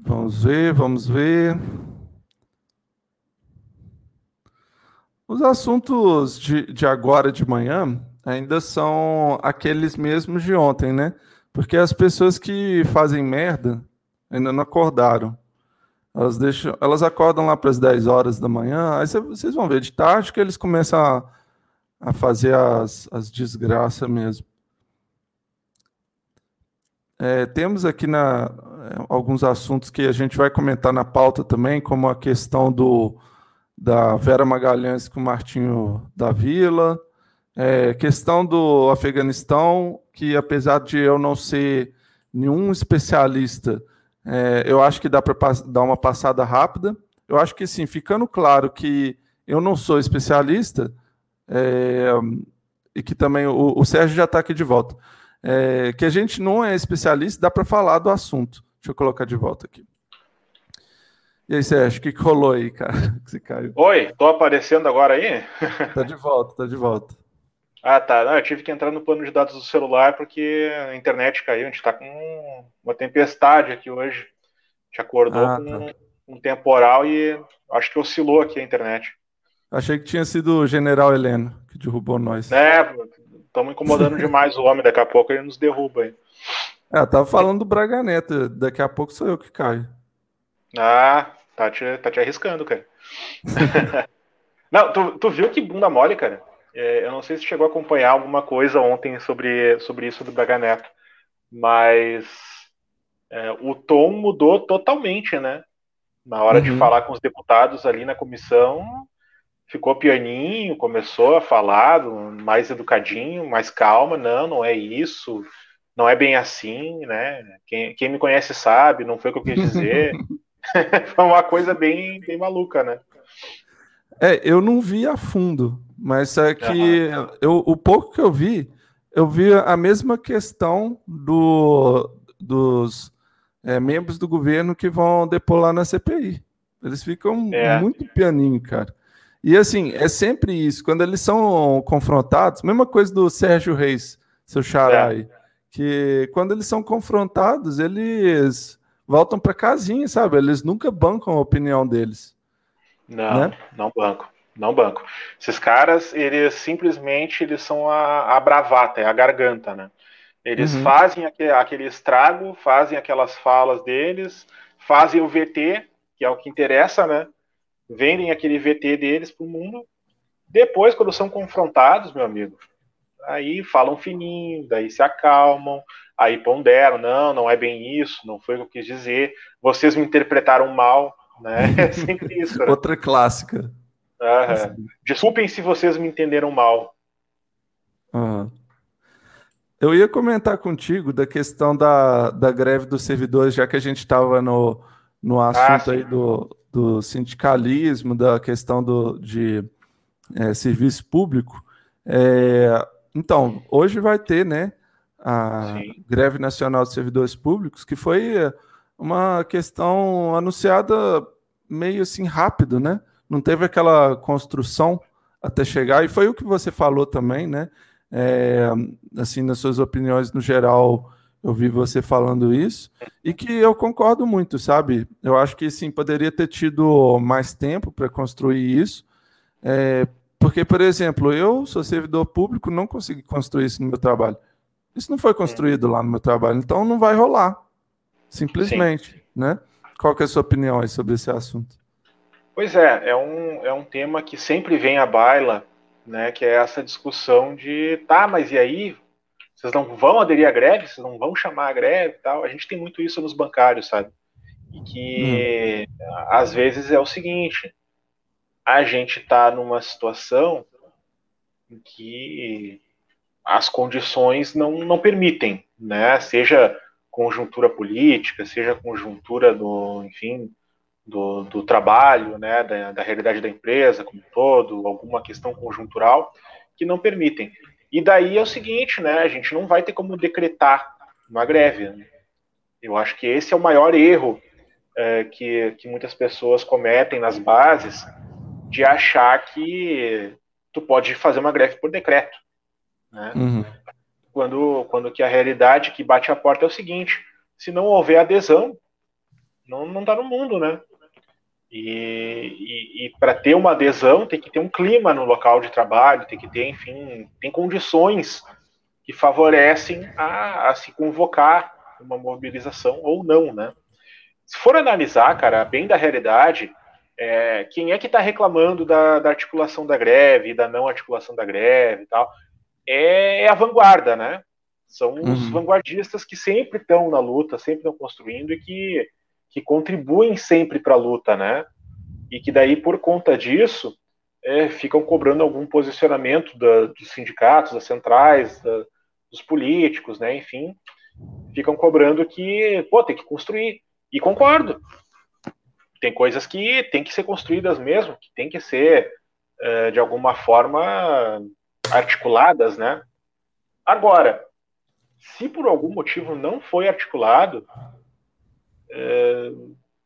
Vamos ver, vamos ver. Os assuntos de, de agora de manhã ainda são aqueles mesmos de ontem, né? Porque as pessoas que fazem merda ainda não acordaram. Elas, deixam, elas acordam lá para as 10 horas da manhã, aí vocês vão ver de tarde que eles começam a, a fazer as, as desgraças mesmo. É, temos aqui na, alguns assuntos que a gente vai comentar na pauta também, como a questão do, da Vera Magalhães com o Martinho da Vila, é, questão do Afeganistão, que apesar de eu não ser nenhum especialista, é, eu acho que dá para dar uma passada rápida. Eu acho que, sim, ficando claro que eu não sou especialista, é, e que também o, o Sérgio já está aqui de volta é, que a gente não é especialista, dá para falar do assunto. Deixa eu colocar de volta aqui. E aí, Sérgio, o que, que rolou aí, cara? Que você caiu? Oi, tô aparecendo agora aí? tá de volta, tá de volta. Ah, tá. Não, eu tive que entrar no plano de dados do celular porque a internet caiu. A gente tá com uma tempestade aqui hoje. A gente acordou ah, com tá. um temporal e acho que oscilou aqui a internet. Achei que tinha sido o general Heleno que derrubou nós. É, estamos incomodando demais o homem. Daqui a pouco ele nos derruba aí. É, tava falando do Braga Neto. Daqui a pouco sou eu que caio. Ah, tá te, tá te arriscando, cara. não, tu, tu viu que bunda mole, cara? É, eu não sei se chegou a acompanhar alguma coisa ontem sobre, sobre isso do Braga Neto, mas é, o tom mudou totalmente, né? Na hora uhum. de falar com os deputados ali na comissão, ficou pianinho, começou a falar mais educadinho, mais calma, não, não é isso, não é bem assim, né? Quem, quem me conhece sabe, não foi o que eu quis dizer. foi uma coisa bem, bem maluca, né? É, eu não vi a fundo, mas é que uhum. eu, o pouco que eu vi, eu vi a mesma questão do, dos é, membros do governo que vão depor lá na CPI. Eles ficam é. muito pianinho, cara. E assim, é sempre isso. Quando eles são confrontados, mesma coisa do Sérgio Reis, seu xará é. aí, que quando eles são confrontados, eles voltam para casinha, sabe? Eles nunca bancam a opinião deles. Não, né? não banco. Não banco. Esses caras, eles simplesmente eles são a, a bravata, é a garganta, né? Eles uhum. fazem aquele, aquele estrago, fazem aquelas falas deles, fazem o VT, que é o que interessa, né? Vendem aquele VT deles para o mundo. Depois, quando são confrontados, meu amigo, aí falam fininho, daí se acalmam, aí ponderam, não, não é bem isso, não foi o que eu quis dizer, vocês me interpretaram mal, né? É sempre isso. Né? Outra clássica. Uhum. Desculpem se vocês me entenderam mal. Uhum. Eu ia comentar contigo da questão da, da greve dos servidores, já que a gente estava no, no ah, assunto ah, aí do, do sindicalismo, da questão do, de é, serviço público. É, então, hoje vai ter né, a Sim. greve nacional de servidores públicos, que foi uma questão anunciada meio assim rápido, né? não teve aquela construção até chegar, e foi o que você falou também, né? É, assim, nas suas opiniões no geral, eu vi você falando isso, e que eu concordo muito, sabe? Eu acho que sim, poderia ter tido mais tempo para construir isso, é, porque, por exemplo, eu sou servidor público, não consegui construir isso no meu trabalho. Isso não foi construído lá no meu trabalho, então não vai rolar, simplesmente, sim. né? Qual que é a sua opinião aí sobre esse assunto? Pois é, é um, é um tema que sempre vem à baila, né, que é essa discussão de, tá, mas e aí? Vocês não vão aderir à greve? Vocês não vão chamar a greve e tal? A gente tem muito isso nos bancários, sabe? E que, hum. às vezes, é o seguinte, a gente está numa situação em que as condições não, não permitem, né? Seja conjuntura política, seja conjuntura do, enfim, do, do trabalho, né, da, da, realidade da empresa como um todo, alguma questão conjuntural que não permitem. E daí é o seguinte, né, a gente não vai ter como decretar uma greve. Né? Eu acho que esse é o maior erro é, que, que muitas pessoas cometem nas bases de achar que tu pode fazer uma greve por decreto. Né? Uhum. Quando, quando que a realidade que bate a porta é o seguinte, se não houver adesão, não, não tá no mundo, né? E, e, e para ter uma adesão, tem que ter um clima no local de trabalho, tem que ter, enfim, tem condições que favorecem a, a se convocar uma mobilização ou não, né? Se for analisar, cara, bem da realidade, é, quem é que está reclamando da, da, articulação da greve, da não articulação da greve e tal? É, é a vanguarda, né? São os uhum. vanguardistas que sempre estão na luta, sempre estão construindo e que que contribuem sempre para a luta, né? E que daí, por conta disso, é, ficam cobrando algum posicionamento da, dos sindicatos, das centrais, da, dos políticos, né? Enfim, ficam cobrando que, pô, tem que construir. E concordo. Tem coisas que tem que ser construídas mesmo, que tem que ser, é, de alguma forma, articuladas, né? Agora, se por algum motivo não foi articulado, é,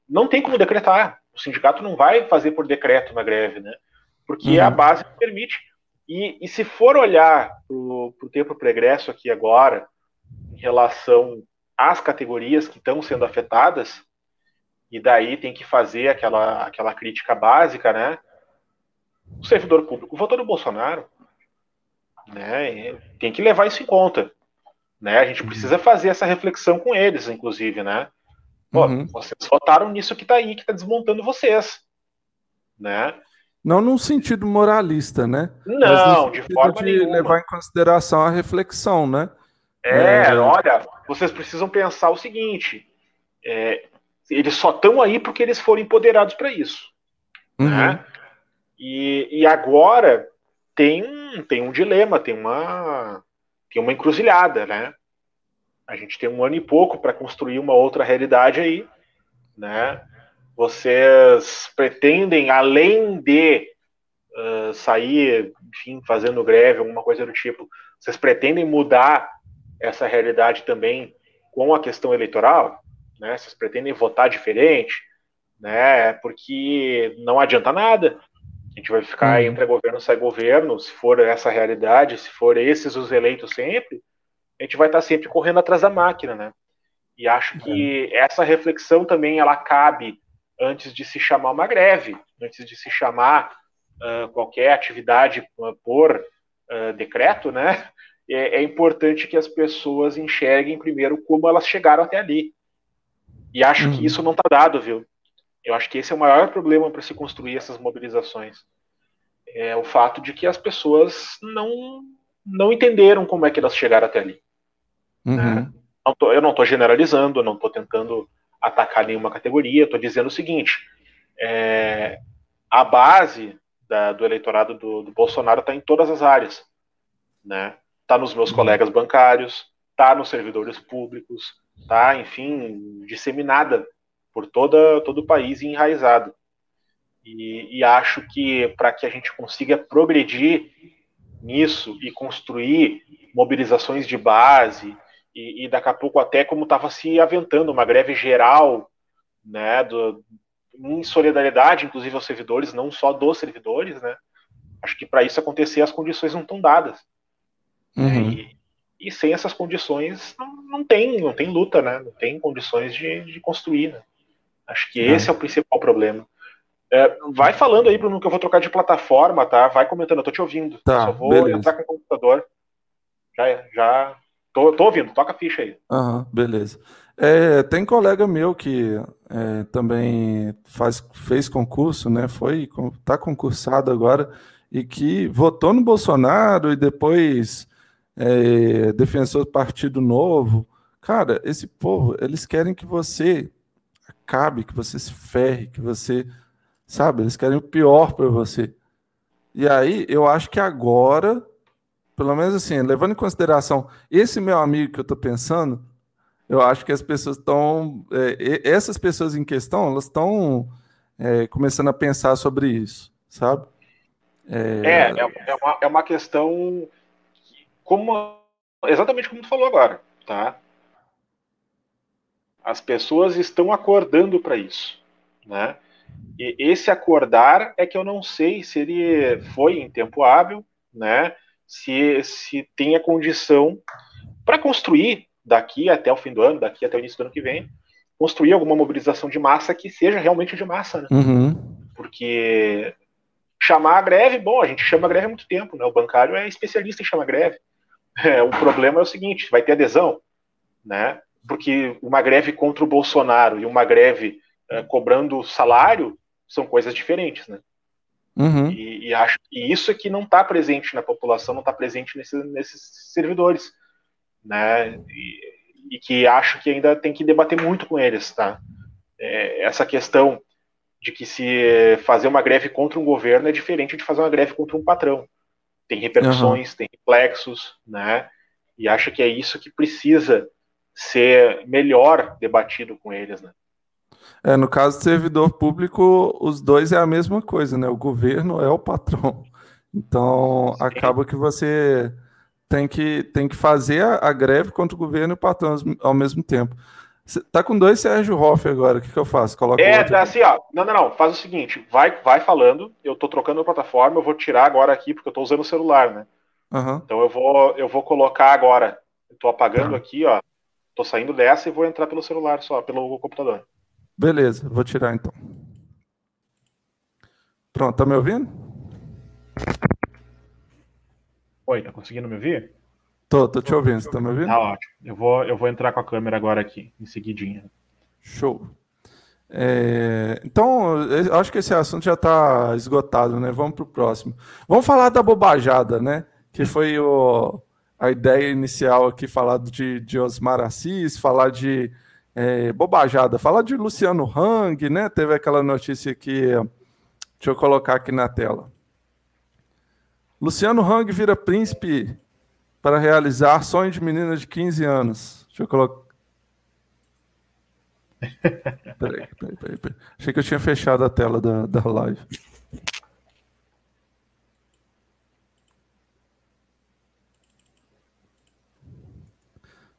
não tem como decretar. O sindicato não vai fazer por decreto uma greve, né? Porque uhum. a base permite. E, e se for olhar para o tempo pregresso aqui agora, em relação às categorias que estão sendo afetadas, e daí tem que fazer aquela, aquela crítica básica, né? O servidor público votou no Bolsonaro, né? Tem que levar isso em conta, né? A gente uhum. precisa fazer essa reflexão com eles, inclusive, né? Pô, uhum. vocês votaram nisso que está aí, que está desmontando vocês, né? Não num sentido moralista, né? Não, de forma de nenhuma. levar em consideração a reflexão, né? É, é, olha, vocês precisam pensar o seguinte: é, eles só estão aí porque eles foram empoderados para isso. Uhum. Né? E, e agora tem um, tem um dilema, tem uma, tem uma encruzilhada, né? A gente tem um ano e pouco para construir uma outra realidade aí, né? Vocês pretendem, além de uh, sair, enfim, fazendo greve, alguma coisa do tipo, vocês pretendem mudar essa realidade também com a questão eleitoral? né? Vocês pretendem votar diferente, né? Porque não adianta nada. A gente vai ficar uhum. entre governo sai governo, se for essa realidade, se for esses os eleitos sempre, a gente vai estar sempre correndo atrás da máquina, né? E acho que é. essa reflexão também ela cabe antes de se chamar uma greve, antes de se chamar uh, qualquer atividade por uh, decreto, né? É, é importante que as pessoas enxerguem primeiro como elas chegaram até ali. E acho uhum. que isso não está dado, viu? Eu acho que esse é o maior problema para se construir essas mobilizações. É o fato de que as pessoas não, não entenderam como é que elas chegaram até ali. Uhum. Né? Eu não estou generalizando, não estou tentando atacar nenhuma categoria, estou dizendo o seguinte: é, a base da, do eleitorado do, do Bolsonaro está em todas as áreas. Né? Está nos meus uhum. colegas bancários, está nos servidores públicos, tá, enfim, disseminada por toda, todo o país e enraizada. E, e acho que para que a gente consiga progredir nisso e construir mobilizações de base, e, e daqui a pouco até como estava se aventando uma greve geral, né, do, em solidariedade, inclusive aos servidores, não só dos servidores, né, acho que para isso acontecer as condições não estão dadas. Uhum. E, e sem essas condições não, não tem, não tem luta, né? Não tem condições de, de construir. Né? Acho que é. esse é o principal problema. É, vai falando aí, Bruno, que eu vou trocar de plataforma, tá? Vai comentando, eu tô te ouvindo. Tá, Só vou beleza. entrar com o computador. Já, já tô, tô ouvindo, toca a ficha aí. Aham, beleza. É, tem colega meu que é, também faz, fez concurso, né? Foi, tá concursado agora e que votou no Bolsonaro e depois é, defensor do Partido Novo. Cara, esse povo, eles querem que você acabe, que você se ferre, que você, sabe, eles querem o pior para você. E aí, eu acho que agora, pelo menos assim, levando em consideração esse meu amigo que eu estou pensando, eu acho que as pessoas estão, é, essas pessoas em questão, elas estão é, começando a pensar sobre isso, sabe? É, é, é, é uma, é uma questão como exatamente como tu falou agora, tá? As pessoas estão acordando para isso, né? E esse acordar é que eu não sei se ele foi em tempo hábil, né? Se, se tem a condição para construir daqui até o fim do ano, daqui até o início do ano que vem, construir alguma mobilização de massa que seja realmente de massa, né? Uhum. Porque chamar a greve, bom, a gente chama a greve há muito tempo, né? O bancário é especialista em chamar greve. É, o problema é o seguinte: vai ter adesão, né? Porque uma greve contra o Bolsonaro e uma greve é, cobrando salário são coisas diferentes, né? Uhum. E, e, acho que isso é que não está presente na população, não está presente nesse, nesses servidores, né? E, e, que acho que ainda tem que debater muito com eles, tá? É, essa questão de que se fazer uma greve contra um governo é diferente de fazer uma greve contra um patrão tem repercussões, uhum. tem reflexos, né? E acho que é isso que precisa ser melhor debatido com eles, né? É, no caso do servidor público, os dois é a mesma coisa, né? O governo é o patrão. Então, Sim. acaba que você tem que, tem que fazer a, a, greve contra o governo e o patrão ao mesmo tempo. Cê tá com dois Sérgio Hoff agora, o que, que eu faço? Coloca é, tá assim, ó. Não, não, não. Faz o seguinte, vai, vai falando. Eu tô trocando a plataforma, eu vou tirar agora aqui, porque eu tô usando o celular, né? Uhum. Então eu vou, eu vou colocar agora. Eu tô apagando uhum. aqui, ó. Tô saindo dessa e vou entrar pelo celular só, pelo computador. Beleza, vou tirar então. Pronto, tá me ouvindo? Oi, tá conseguindo me ouvir? Tô, tô te ouvindo, você tá me ouvindo? Tá ótimo. Eu vou, eu vou entrar com a câmera agora aqui, em seguidinha. Show. É, então, eu acho que esse assunto já está esgotado, né? Vamos para o próximo. Vamos falar da bobajada, né? Que foi o, a ideia inicial aqui, falar de, de Osmar Assis, falar de é, bobajada, falar de Luciano Hang, né? Teve aquela notícia que. Deixa eu colocar aqui na tela. Luciano Hang vira príncipe para realizar sonho de menina de 15 anos. Deixa eu colocar. Peraí, peraí, peraí, peraí. Achei que eu tinha fechado a tela da, da live.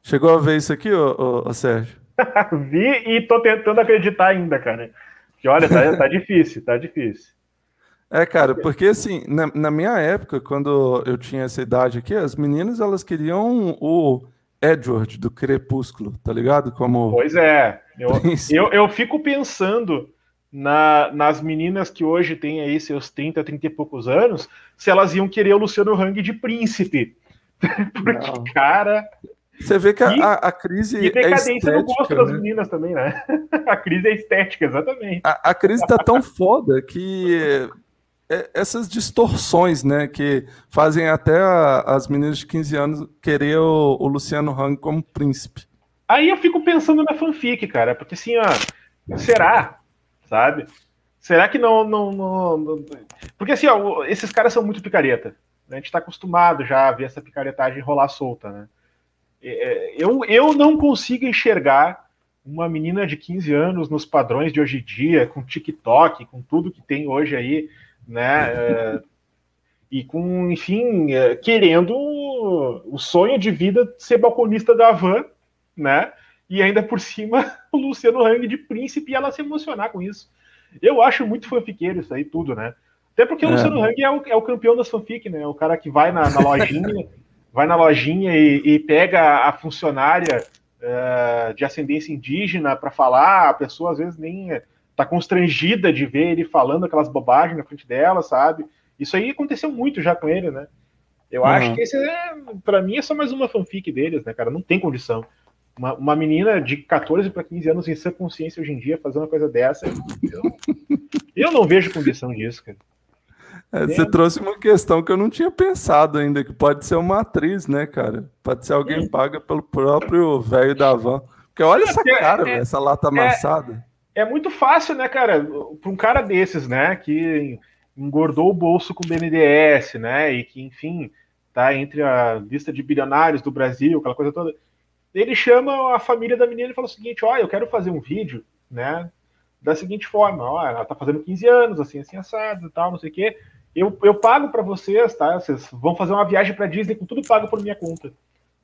Chegou a ver isso aqui, ô, ô, ô Sérgio? Vi e tô tentando acreditar ainda, cara. Que olha, tá, tá difícil, tá difícil. É, cara, porque assim, na, na, minha época, quando eu tinha essa idade aqui, as meninas elas queriam o Edward do Crepúsculo, tá ligado? Como pois é, eu, eu, eu, fico pensando na, nas meninas que hoje têm aí seus 30, 30 e poucos anos, se elas iam querer o Luciano Hang de príncipe. Porque, Não. cara. Você vê que a, a, crise. E decadência é no gosto né? das meninas também, né? a crise é estética, exatamente. A, a crise tá tão foda que é, essas distorções, né, que fazem até a, as meninas de 15 anos querer o, o, Luciano Hang como príncipe. Aí eu fico pensando na fanfic, cara, porque assim, ó, será, sabe? Será que não, não, não, não... porque assim, ó, esses caras são muito picareta. Né? A gente está acostumado já a ver essa picaretagem rolar solta, né? É, eu, eu não consigo enxergar uma menina de 15 anos nos padrões de hoje em dia, com TikTok, com tudo que tem hoje aí, né? É, e com, enfim, é, querendo o sonho de vida de ser balconista da van, né? E ainda por cima o Luciano Hang de príncipe e ela se emocionar com isso. Eu acho muito fanfiqueiro isso aí tudo, né? Até porque o é. Luciano Hang é o, é o campeão das fanfic, né? O cara que vai na, na lojinha, vai na lojinha e, e pega a funcionária uh, de ascendência indígena para falar, a pessoa às vezes nem tá constrangida de ver ele falando aquelas bobagens na frente dela, sabe? Isso aí aconteceu muito já com ele, né? Eu uhum. acho que esse é, para mim, é só mais uma fanfic deles, né, cara? Não tem condição. Uma, uma menina de 14 para 15 anos em sã consciência hoje em dia fazer uma coisa dessa, eu, eu não vejo condição disso, cara. É, você trouxe uma questão que eu não tinha pensado ainda, que pode ser uma atriz, né, cara? Pode ser alguém é. paga pelo próprio velho da van. Porque olha essa cara, é, essa lata é, amassada é muito fácil, né, cara, para um cara desses, né, que engordou o bolso com BNDES, né, e que, enfim, tá entre a lista de bilionários do Brasil, aquela coisa toda. Ele chama a família da menina e fala o seguinte: ó, eu quero fazer um vídeo, né, da seguinte forma: ó, ela tá fazendo 15 anos, assim, assim, assado e tal, não sei o quê. Eu, eu pago para vocês, tá? Vocês vão fazer uma viagem para Disney com tudo pago por minha conta,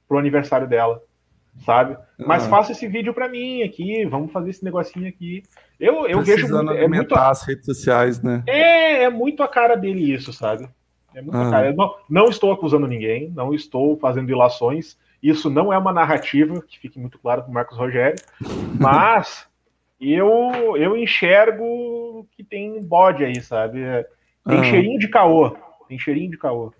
pro aniversário dela sabe? Mas ah. faça esse vídeo para mim aqui, vamos fazer esse negocinho aqui. Eu, eu vejo muito, é muito as redes sociais, né? É, é muito a cara dele isso, sabe? É muito ah. a cara. Eu não, não estou acusando ninguém, não estou fazendo ilações. Isso não é uma narrativa, que fique muito claro para o Marcos Rogério, mas eu eu enxergo que tem bode aí, sabe? Tem ah. cheirinho de caô, tem cheirinho de caô.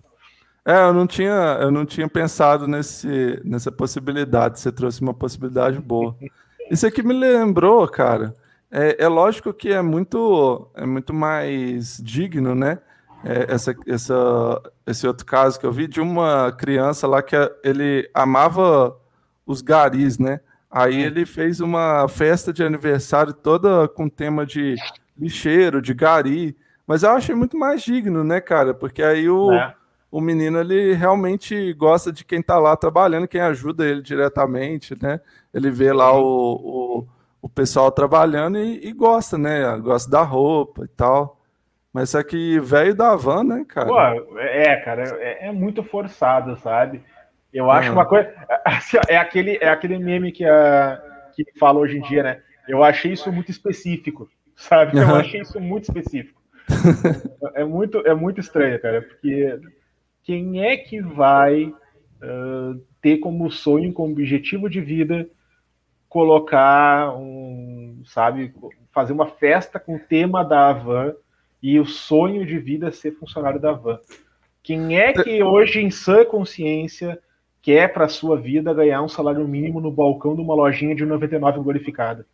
É, eu não tinha, eu não tinha pensado nesse, nessa possibilidade. Você trouxe uma possibilidade boa. Isso aqui me lembrou, cara. É, é lógico que é muito, é muito mais digno, né? É, essa, essa, esse outro caso que eu vi de uma criança lá que ele amava os garis, né? Aí ele fez uma festa de aniversário toda com tema de lixeiro, de gari. Mas eu achei muito mais digno, né, cara? Porque aí o. É o menino ele realmente gosta de quem está lá trabalhando, quem ajuda ele diretamente, né? Ele vê lá o, o, o pessoal trabalhando e, e, gosta, né? Gosta da roupa e tal. Mas só que velho da van, né, cara? Pô, é, cara, é, é muito forçado, sabe? Eu acho uma coisa. Assim, é aquele, é aquele meme que a, que fala hoje em dia, né? Eu achei isso muito específico, sabe? Eu achei isso muito específico. É muito, é muito estranho, cara, porque quem é que vai uh, ter como sonho, como objetivo de vida, colocar um, sabe, fazer uma festa com o tema da Avan e o sonho de vida ser funcionário da Van. Quem é que hoje, em sã consciência, quer para sua vida ganhar um salário mínimo no balcão de uma lojinha de 99 glorificada?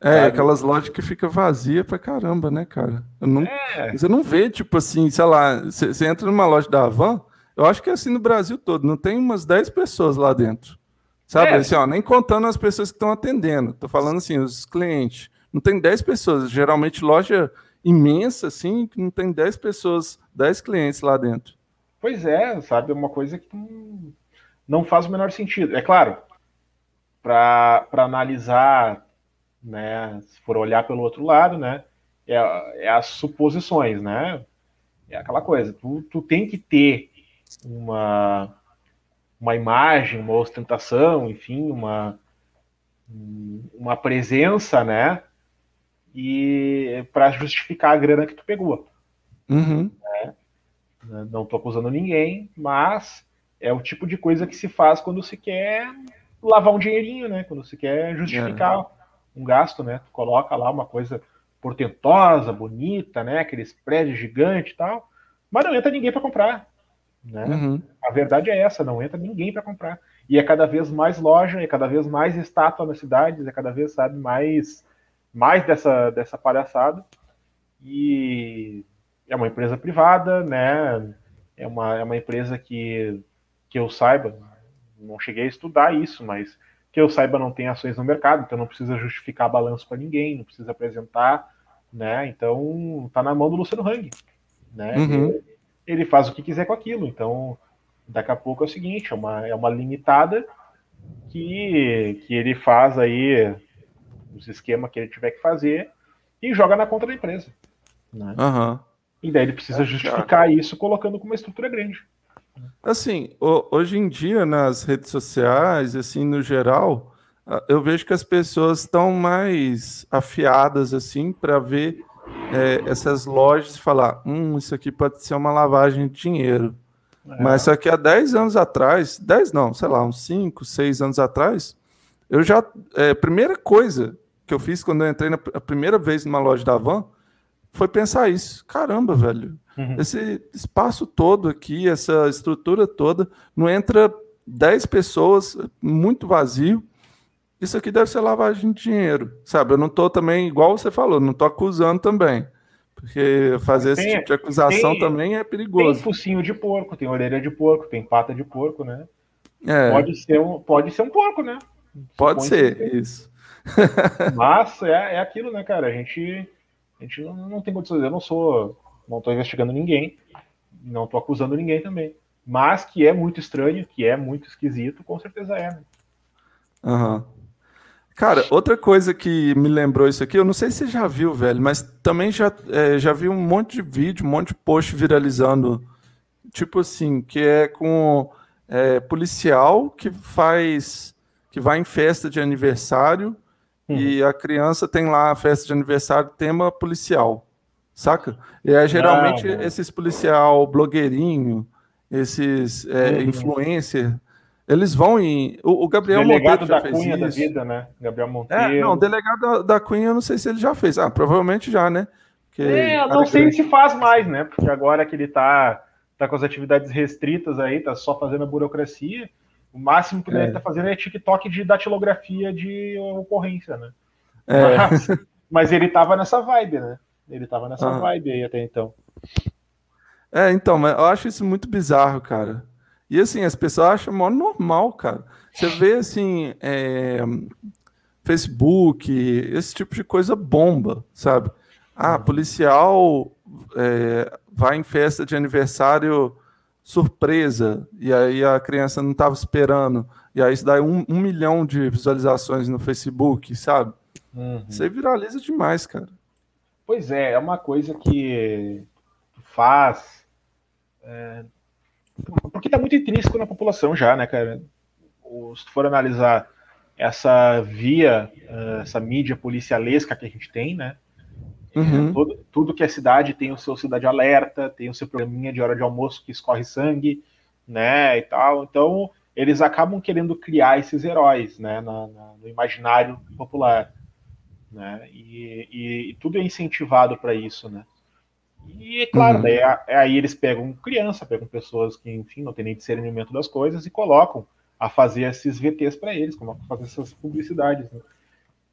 É, sabe? aquelas lojas que fica vazia pra caramba, né, cara? Não, é. Você não vê, tipo assim, sei lá, você, entra numa loja da Avan, eu acho que é assim no Brasil todo, não tem umas 10 pessoas lá dentro. Sabe, é. assim, ó, nem contando as pessoas que estão atendendo, tô falando assim, os clientes. Não tem 10 pessoas, geralmente loja imensa, assim, que não tem 10 pessoas, 10 clientes lá dentro. Pois é, sabe, é uma coisa que não faz o menor sentido. É claro, para analisar né, se for olhar pelo outro lado, né, é, é as suposições, né, é aquela coisa, tu, tu tem que ter uma, uma imagem, uma ostentação, enfim, uma, uma presença, né, e para justificar a grana que tu pegou. Uhum. Né? Não estou acusando ninguém, mas é o tipo de coisa que se faz quando se quer lavar um dinheirinho, né? Quando se quer justificar é um gasto, né? Tu coloca lá uma coisa portentosa, bonita, né? Aqueles prédios gigantes e tal, mas não entra ninguém para comprar, né? Uhum. A verdade é essa, não entra ninguém para comprar. E é cada vez mais loja, é cada vez mais estátua nas cidades, é cada vez, sabe, mais mais dessa dessa palhaçada. E é uma empresa privada, né? É uma, é uma empresa que, que eu saiba, não cheguei a estudar isso, mas que eu saiba não tem ações no mercado, então não precisa justificar balanço para ninguém, não precisa apresentar, né? Então tá na mão do Luciano Hang, né? Uhum. Ele, ele, faz o que quiser com aquilo. Então daqui a pouco é o seguinte, é uma, é uma limitada que, que ele faz aí os esquemas que ele tiver que fazer e joga na conta da empresa. Né? Uhum. E daí ele precisa justificar isso colocando com uma estrutura grande. Assim, hoje em dia, nas redes sociais, assim, no geral, eu vejo que as pessoas estão mais afiadas, assim, para ver é, essas lojas e falar: hum, isso aqui pode ser uma lavagem de dinheiro. É. Mas só que há 10 anos atrás, 10 não, sei lá, uns 5, 6 anos atrás, eu já. É, primeira coisa que eu fiz quando eu entrei na a primeira vez numa loja da Van foi pensar isso. Caramba, velho. Uhum. Esse espaço todo aqui, essa estrutura toda, não entra 10 pessoas, muito vazio. Isso aqui deve ser lavagem de dinheiro, sabe? Eu não estou também, igual você falou, não estou acusando também. Porque fazer tem, esse tipo de acusação tem, também é perigoso. Tem focinho de porco, tem orelha de porco, tem pata de porco, né? É. Pode, ser um, pode ser um porco, né? Pode ser, isso. Mas é, é aquilo, né, cara? A gente, a gente não, não tem condições. Eu não sou não estou investigando ninguém, não estou acusando ninguém também. Mas que é muito estranho, que é muito esquisito, com certeza é. Né? Uhum. Cara, outra coisa que me lembrou isso aqui, eu não sei se você já viu, velho, mas também já, é, já vi um monte de vídeo, um monte de post viralizando, tipo assim, que é com é, policial que faz, que vai em festa de aniversário uhum. e a criança tem lá a festa de aniversário tema policial saca? E é geralmente ah, esses policial blogueirinho, esses é, uhum. influencer, eles vão em. O, o Gabriel delegado Monteiro da Cunha isso. da vida, né? Gabriel Monteiro. É, não, delegado da, da, Cunha, eu não sei se ele já fez. Ah, provavelmente já, né? Porque, é, eu não sei grande. se faz mais, né? Porque agora que ele tá, tá com as atividades restritas aí, tá só fazendo a burocracia, o máximo que é. ele tá fazendo é TikTok de datilografia de ocorrência, né? É. Mas, mas ele tava nessa vibe, né? Ele tava nessa ah. vibe aí até então. É, então, mas eu acho isso muito bizarro, cara. E assim, as pessoas acham mó normal, cara. Você vê assim, é, Facebook, esse tipo de coisa bomba, sabe? Ah, policial é, vai em festa de aniversário surpresa, e aí a criança não estava esperando, e aí isso dá um, um, milhão de visualizações no Facebook, sabe? Uhum. Você viraliza demais, cara. Pois é, é uma coisa que faz. É, porque está muito intrínseco na população já, né, cara? Se tu for analisar essa via, uh, essa mídia policialesca que a gente tem, né? Uhum. Tudo, tudo, que é cidade tem o seu cidade alerta, tem o seu programinha de hora de almoço que escorre sangue, né? E tal. Então, eles acabam querendo criar esses heróis, né? Na, na, no imaginário popular, né? E, e, e tudo é incentivado para isso, né? E, claro, uhum. daí, aí eles pegam criança, pegam pessoas que, enfim, não têm nem discernimento das coisas e colocam a fazer esses VTs para eles, como a fazer essas publicidades. Né?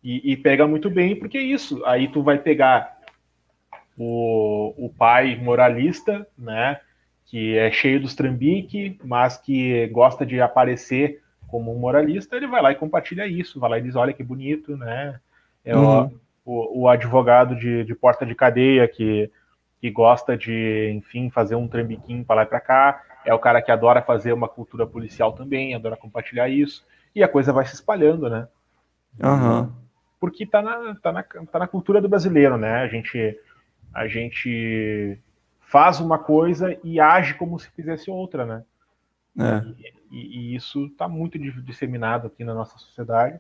E, e, pega muito bem, porque é isso. Aí tu vai pegar o, o pai moralista, né? Que é cheio dos trambique, mas que gosta de aparecer como um moralista, ele vai lá e compartilha isso, vai lá e diz, olha que bonito, né? É uhum. o, o, advogado de, de porta de cadeia que que gosta de, enfim, fazer um trambiquinho para lá e para cá, é o cara que adora fazer uma cultura policial também, adora compartilhar isso, e a coisa vai se espalhando, né? Uhum. Porque tá na, tá, na, tá na cultura do brasileiro, né? A gente, a gente faz uma coisa e age como se fizesse outra, né? É. E, e, isso está muito disseminado aqui na nossa sociedade.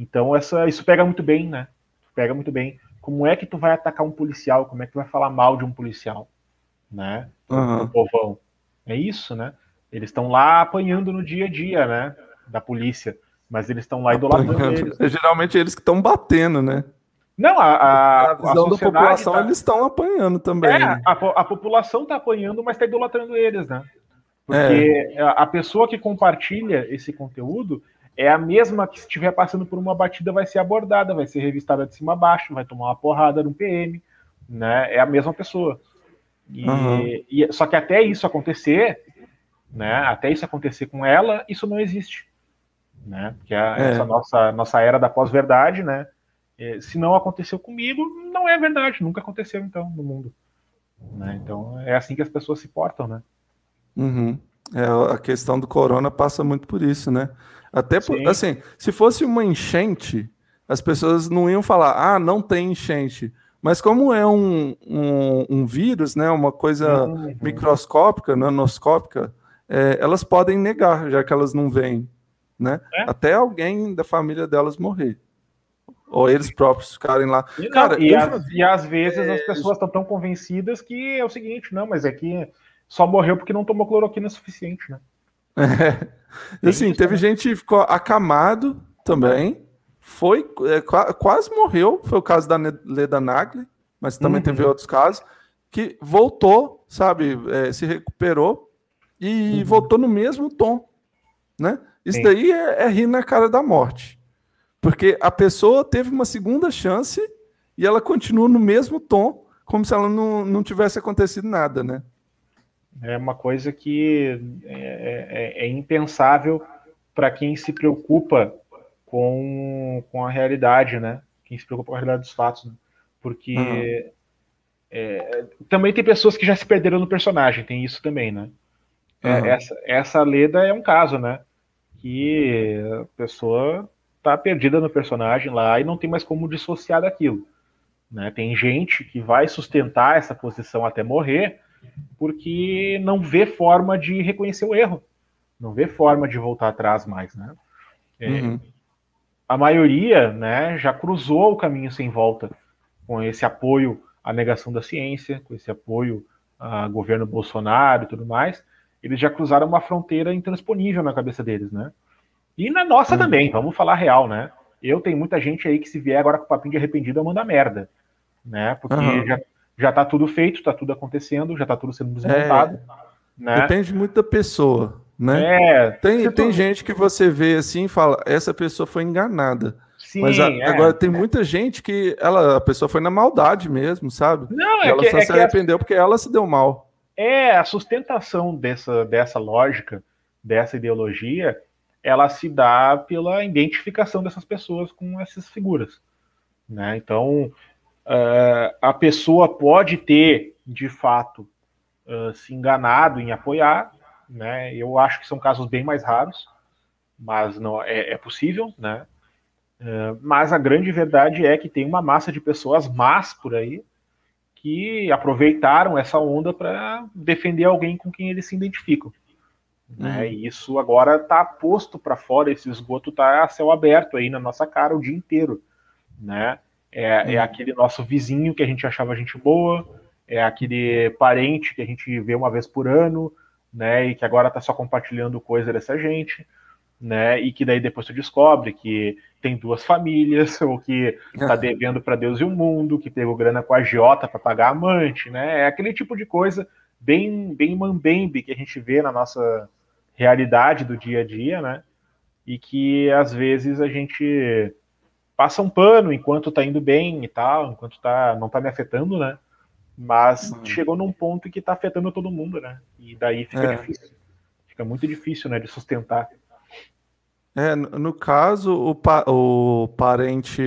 Então essa, isso pega muito bem, né? Pega muito bem. Como é que tu vai atacar um policial? Como é que tu vai falar mal de um policial? Né? Uhum. povão. É isso, né? Eles estão lá apanhando no dia a dia, né? Da polícia. Mas eles estão lá idolatrando eles. É geralmente eles que estão batendo, né? Não, a, a, a visão a da população tá... eles estão apanhando também. É, a, a população está apanhando, mas está idolatrando eles, né? Porque é. a pessoa que compartilha esse conteúdo, é a mesma que se estiver passando por uma batida vai ser abordada, vai ser revistada de cima a baixo, vai tomar uma porrada no PM, né? É a mesma pessoa. E, uhum. e, só que até isso acontecer, né? Até isso acontecer com ela, isso não existe, né? Porque a, é. essa nossa nossa era da pós-verdade, né? É, se não aconteceu comigo, não é verdade, nunca aconteceu então no mundo. Né? Então é assim que as pessoas se portam, né? Uhum. É, a questão do corona passa muito por isso, né? Até por, assim, se fosse uma enchente, as pessoas não iam falar, ah, não tem enchente. Mas como é um, um, um vírus, né, uma coisa uhum. microscópica, nanoscópica, é, elas podem negar, já que elas não veem, né? É? Até alguém da família delas morrer. Ou eles próprios ficarem lá. E, não, Cara, e, as, e às vezes é... as pessoas estão tão convencidas que é o seguinte, não, mas é que só morreu porque não tomou cloroquina suficiente, né? É. Assim, teve gente que ficou acamado também. Foi, é, quase morreu. Foi o caso da Leda Nagli, mas também uhum. teve outros casos. Que voltou, sabe, é, se recuperou e uhum. voltou no mesmo tom. Né? Isso Sim. daí é, é rir na cara da morte. Porque a pessoa teve uma segunda chance e ela continua no mesmo tom, como se ela não, não tivesse acontecido nada, né? É uma coisa que é, é, é impensável para quem se preocupa com, com a realidade, né? Quem se preocupa com a realidade dos fatos, né? porque uhum. é, também tem pessoas que já se perderam no personagem, tem isso também, né? Uhum. essa, essa Leda é um caso, né? Que a pessoa tá perdida no personagem lá e não tem mais como dissociar daquilo. Né? Tem gente que vai sustentar essa posição até morrer, porque não vê forma de reconhecer o erro, não vê forma de voltar atrás mais, né? É, uhum. A maioria, né, já cruzou o caminho sem volta com esse apoio à negação da ciência, com esse apoio ao governo Bolsonaro e tudo mais. Eles já cruzaram uma fronteira intransponível na cabeça deles, né? E na nossa uhum. também, vamos falar real, né? Eu tenho muita gente aí que se vier agora com papinho de arrependido, eu mando a merda, né? Porque uhum. já já está tudo feito, está tudo acontecendo, já está tudo sendo desmontado. É, né? Depende muito da pessoa, né? É, tem, tem gente que você vê assim e fala, essa pessoa foi enganada. Sim, Mas a, é. agora tem muita gente que ela, a pessoa foi na maldade mesmo, sabe? Não, é ela que, só é se arrependeu a, porque ela se deu mal. É, a sustentação dessa, dessa lógica, dessa ideologia, ela se dá pela identificação dessas pessoas com essas figuras. Né? Então, uh, a pessoa pode ter, de fato, uh, se enganado em apoiar, né? Eu acho que são casos bem mais raros, mas não é, é possível, né? Uh, mas a grande verdade é que tem uma massa de pessoas más por aí que aproveitaram essa onda para defender alguém com quem eles se identificam. Né? Uhum. E isso agora está posto para fora, esse esgoto está a céu aberto aí na nossa cara o dia inteiro. Né? É, é uhum. aquele nosso vizinho que a gente achava gente boa, é aquele parente que a gente vê uma vez por ano, né? E que agora está só compartilhando coisa dessa gente, né? E que daí depois tu descobre que tem duas famílias, ou que está devendo para Deus e o mundo, que pegou grana com a agiota para pagar a amante, né? É aquele tipo de coisa bem, bem mambembe que a gente vê na nossa realidade do dia a dia, né? E que às vezes a gente passa um pano enquanto tá indo bem e tal, enquanto tá, não tá me afetando, né? Mas uhum. chegou num ponto que tá afetando todo mundo, né? E daí fica é. difícil. Fica muito difícil, né, de sustentar. É, no caso, o, pa o parente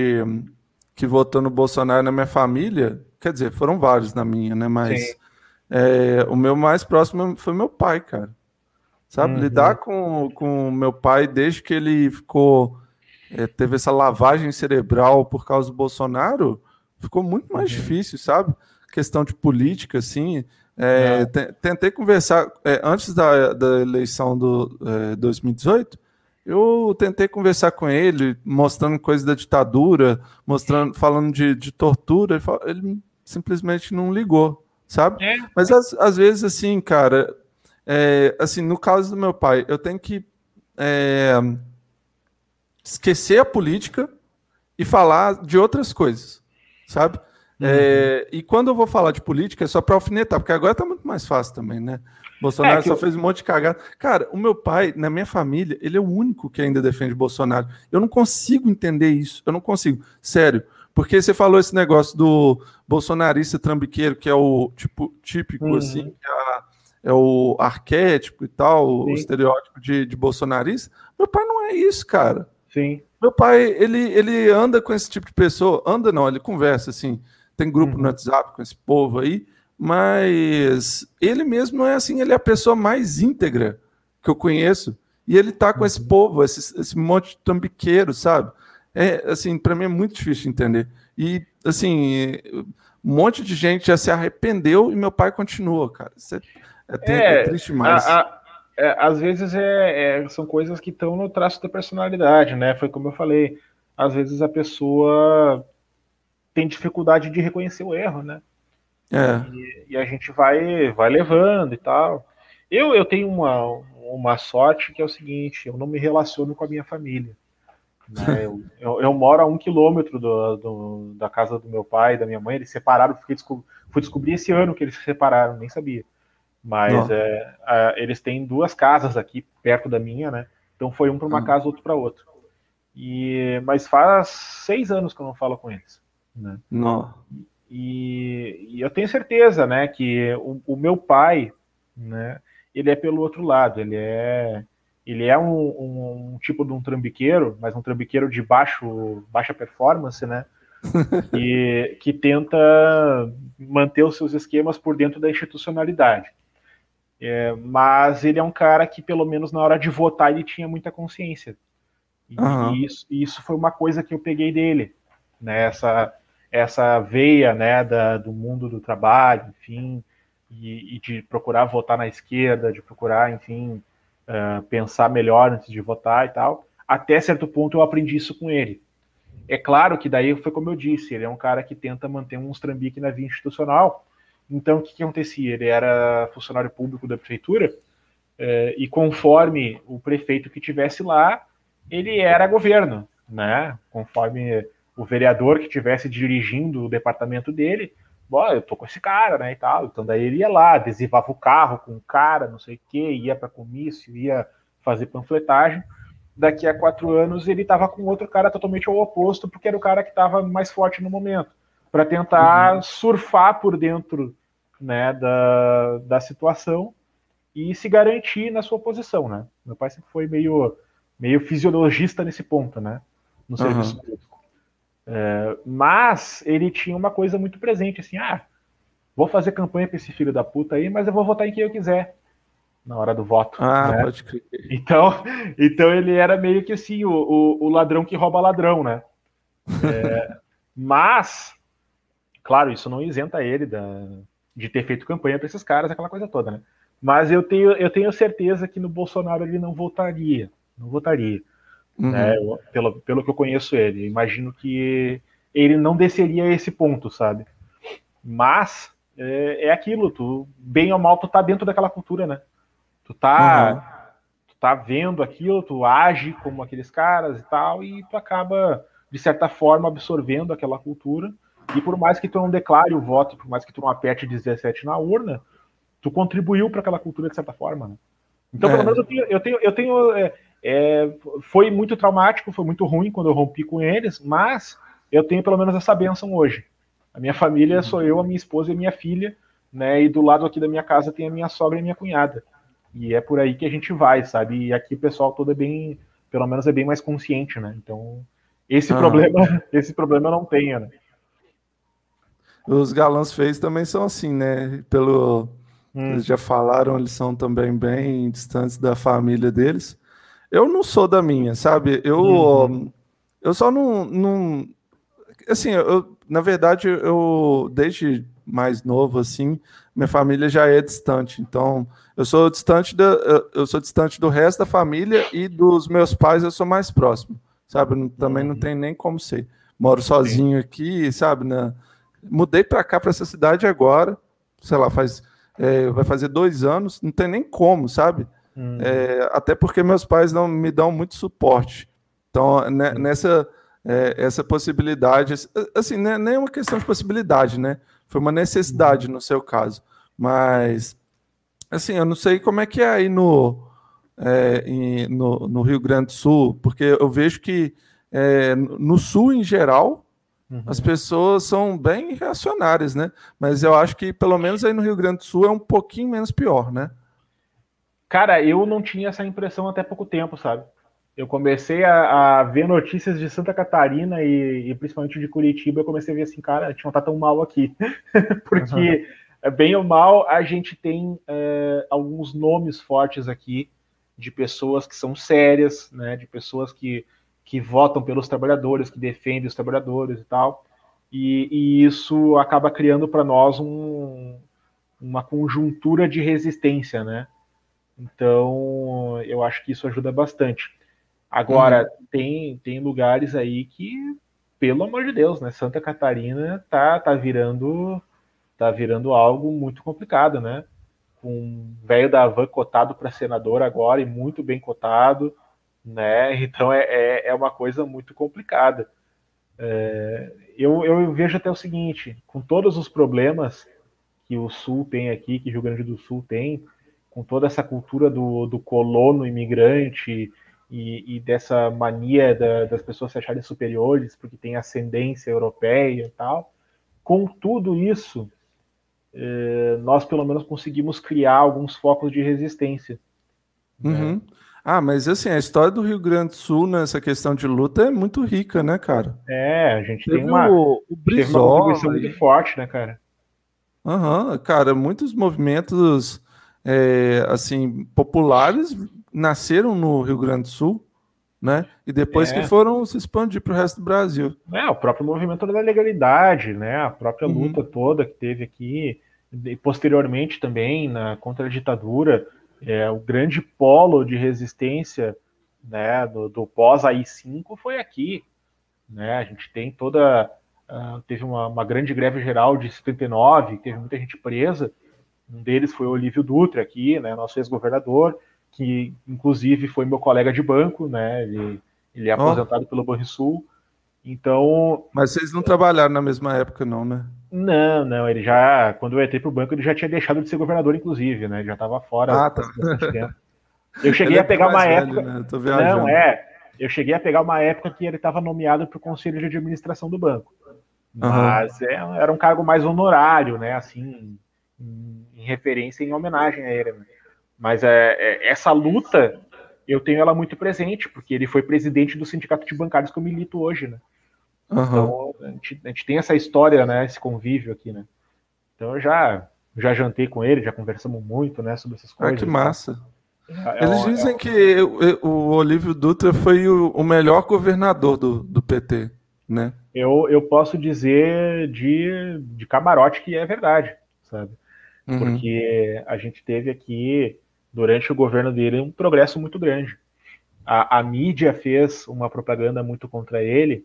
que votou no Bolsonaro na minha família, quer dizer, foram vários na minha, né? Mas é, o meu mais próximo foi meu pai, cara. Sabe? Uhum. Lidar com o meu pai desde que ele ficou. É, teve essa lavagem cerebral por causa do Bolsonaro, ficou muito mais uhum. difícil, sabe? Questão de política, assim. É, tentei conversar é, antes da, da eleição do 2018. É, eu tentei conversar com ele, mostrando coisas da ditadura, mostrando, falando de, de tortura. Ele, ele simplesmente não ligou, sabe? É. Mas às, às vezes, assim, cara, é, assim, no caso do meu pai, eu tenho que é, esquecer a política e falar de outras coisas, sabe? Uhum. É, e quando eu vou falar de política é só para alfinetar, porque agora tá muito mais fácil também, né? Bolsonaro é só eu... fez um monte de cagada. Cara, o meu pai, na minha família, ele é o único que ainda defende Bolsonaro. Eu não consigo entender isso. Eu não consigo. Sério. Porque você falou esse negócio do bolsonarista trambiqueiro, que é o tipo típico, uhum. assim, que é a é o arquétipo e tal, Sim. o estereótipo de, de bolsonarista. Meu pai não é isso, cara. Sim. Meu pai, ele, ele anda com esse tipo de pessoa, anda não, ele conversa assim, tem grupo uhum. no WhatsApp com esse povo aí, mas ele mesmo não é assim, ele é a pessoa mais íntegra que eu conheço, e ele tá com uhum. esse povo, esse, esse monte de tambiqueiro, sabe? É, assim, para mim é muito difícil de entender. E, assim, um monte de gente já se arrependeu e meu pai continua, cara. Isso é é, é, é triste mais. A, a, é, às vezes é, é, são coisas que estão no traço da personalidade, né? Foi como eu falei. Às vezes a pessoa tem dificuldade de reconhecer o erro, né? É. E, e, a gente vai, vai levando e tal. Eu, eu tenho uma, uma sorte que é o seguinte: eu não me relaciono com a minha família. Né? eu, eu, eu, moro a um quilômetro do, do, da casa do meu pai e da minha mãe. Eles separaram, desco fui descobrir esse ano que eles se separaram, nem sabia. Mas é, é, eles têm duas casas aqui perto da minha, né? Então foi um para uma hum. casa, outro para outra. E mas faz seis anos que eu não falo com eles. Né? Não. E, e, eu tenho certeza, né, que o, o, meu pai, né, ele é pelo outro lado. Ele é ele é um, um, um tipo de um trambiqueiro, mas um trambiqueiro de baixo baixa performance, né? e que tenta manter os seus esquemas por dentro da institucionalidade. É, mas ele é um cara que, pelo menos na hora de votar, ele tinha muita consciência. E, uhum. isso, isso foi uma coisa que eu peguei dele, né? Essa, essa veia né, da, do mundo do trabalho, enfim, e, e, de procurar votar na esquerda, de procurar, enfim, uh, pensar melhor antes de votar e tal. Até certo ponto eu aprendi isso com ele. É claro que daí foi como eu disse, ele é um cara que tenta manter um trambique na via institucional, então, o que, que acontecia? Ele era funcionário público da prefeitura é, e conforme o prefeito que tivesse lá, ele era governo, né? Conforme o vereador que tivesse dirigindo o departamento dele, bom, eu tô com esse cara, né, e tal. Então daí ele ia lá, adesivava o carro com o cara, não sei o quê, ia para comício, ia fazer panfletagem. Daqui a quatro anos ele estava com outro cara totalmente ao oposto, porque era o cara que estava mais forte no momento para tentar uhum. surfar por dentro né, da, da situação e se garantir na sua posição, né? Meu pai sempre foi meio, meio fisiologista nesse ponto, né? No serviço uhum. público. É, mas ele tinha uma coisa muito presente, assim, ah, vou fazer campanha para esse filho da puta aí, mas eu vou votar em quem eu quiser na hora do voto. Ah, né? pode crer. Então, então ele era meio que assim, o, o, o ladrão que rouba ladrão, né? É, mas Claro, isso não isenta ele da, de ter feito campanha para esses caras, aquela coisa toda, né? Mas eu tenho, eu tenho certeza que no Bolsonaro ele não votaria. Não votaria. Uhum. Né? Pelo, pelo que eu conheço ele. imagino que ele não desceria a esse ponto, sabe? Mas é, é, aquilo, tu, bem ou mal, tu tá dentro daquela cultura, né? Tu tá, uhum. tu tá vendo aquilo, tu age como aqueles caras e tal, e tu acaba, de certa forma, absorvendo aquela cultura. E por mais que tu não declare o voto, por mais que tu não aperte 17 na urna, tu contribuiu para aquela cultura de certa forma, né? Então, pelo é. menos eu tenho, eu tenho, eu tenho é, é, foi muito traumático, foi muito ruim quando eu rompi com eles, mas eu tenho pelo menos essa benção hoje. A minha família sou eu, a minha esposa e a minha filha, né? E do lado aqui da minha casa tem a minha sogra e a minha cunhada. E é por aí que a gente vai, sabe? E aqui o pessoal todo é bem, pelo menos é bem mais consciente, né? Então, esse ah. problema, esse problema eu não tenho, né? Os galãs feios também são assim, né? Pelo Hum. Eles já falaram, eles são também bem distantes da família deles. Eu não sou da minha, sabe? Eu, uhum. eu só não, não. Assim, eu, na verdade, eu, desde mais novo, assim, minha família já é distante. Então, eu sou distante da, eu sou distante do resto da família e dos meus pais eu sou mais próximo, sabe? Também não uhum. tem nem como ser. Moro sozinho Sim. aqui, sabe? Na, mudei para cá, para essa cidade agora, sei lá, faz é, vai fazer dois anos, não tem nem como, sabe? Hum. É, até porque meus pais não me dão muito suporte. Então, né, hum. nessa é, essa possibilidade, assim, né, nem é uma questão de possibilidade, né? Foi uma necessidade no seu caso. Mas, assim, eu não sei como é que é aí no, é, em, no, no, Rio Grande do Sul, porque eu vejo que é, no Sul, em geral, Uhum. As pessoas são bem reacionárias, né? Mas eu acho que pelo menos aí no Rio Grande do Sul é um pouquinho menos pior, né? Cara, eu não tinha essa impressão até pouco tempo, sabe? Eu comecei a, a ver notícias de Santa Catarina e, e, principalmente de Curitiba, eu comecei a ver assim, cara, a gente não tá tão mal aqui. Porque, uhum. bem ou mal, a gente tem é, alguns nomes fortes aqui de pessoas que são sérias, né? De pessoas que que votam pelos trabalhadores, que defendem os trabalhadores e tal. E, e isso acaba criando para nós um, uma conjuntura de resistência, né? Então, eu acho que isso ajuda bastante. Agora, uhum. tem, tem lugares aí que, pelo amor de Deus, né? Santa Catarina tá, tá virando tá virando algo muito complicado, né? Com um velho da Havan cotado para senador agora e muito bem cotado né? Então é, é, é uma coisa muito complicada. É, eu, eu vejo até o seguinte: com todos os problemas que o Sul tem aqui, que o Rio Grande do Sul tem, com toda essa cultura do, do colono imigrante e, e dessa mania da, das pessoas se acharem superiores porque tem ascendência europeia e tal, com tudo isso, é, nós pelo menos conseguimos criar alguns focos de resistência. Né? Uhum. Né? Ah, mas assim, a história do Rio Grande do Sul nessa questão de luta é muito rica, né, cara? É, a gente teve tem uma, o, o Brizola, uma muito forte, né, cara? Aham, uhum, cara, muitos movimentos é, assim populares nasceram no Rio Grande do Sul, né? E depois é. que foram se expandir para o resto do Brasil. É, o próprio movimento da legalidade, né? A própria uhum. luta uhum. toda que teve aqui, e posteriormente também na contra a ditadura é, o grande polo de resistência né, do, do pós-AI-5 foi aqui. Né? A gente tem toda. Uh, teve uma, uma, grande greve geral de 79, teve muita gente presa. Um deles foi o Olívio Dutra, aqui, né, nosso ex-governador, que inclusive foi meu colega de banco, né? Ele, ele é aposentado oh. pelo Banrisul. Então. Mas vocês não trabalharam na mesma época, não, né? Não, não, ele já, quando eu entrei pro banco, ele já tinha deixado de ser governador, inclusive, né? Ele já estava fora ah, tá. Eu cheguei é a pegar uma velho, época. Né? Não, é. Eu cheguei a pegar uma época que ele estava nomeado para o conselho de administração do banco. Mas uhum. é, era um cargo mais honorário, né? Assim, em, em referência, em homenagem a ele. Né? Mas é, é, essa luta eu tenho ela muito presente, porque ele foi presidente do sindicato de bancários que eu milito hoje, né? Uhum. Então, a gente, a gente, tem essa história, né? Esse convívio aqui, né? Então, eu já, já jantei com ele, já conversamos muito, né? Sobre essas coisas. Ah, que massa. É, Eles é, dizem é, que o, o Olívio Dutra foi o, o, melhor governador do, do PT, né? Eu, eu posso dizer de, de camarote que é verdade, sabe? uhum. porque a gente teve aqui, durante o governo dele, um progresso muito grande. A, a mídia fez uma propaganda muito contra ele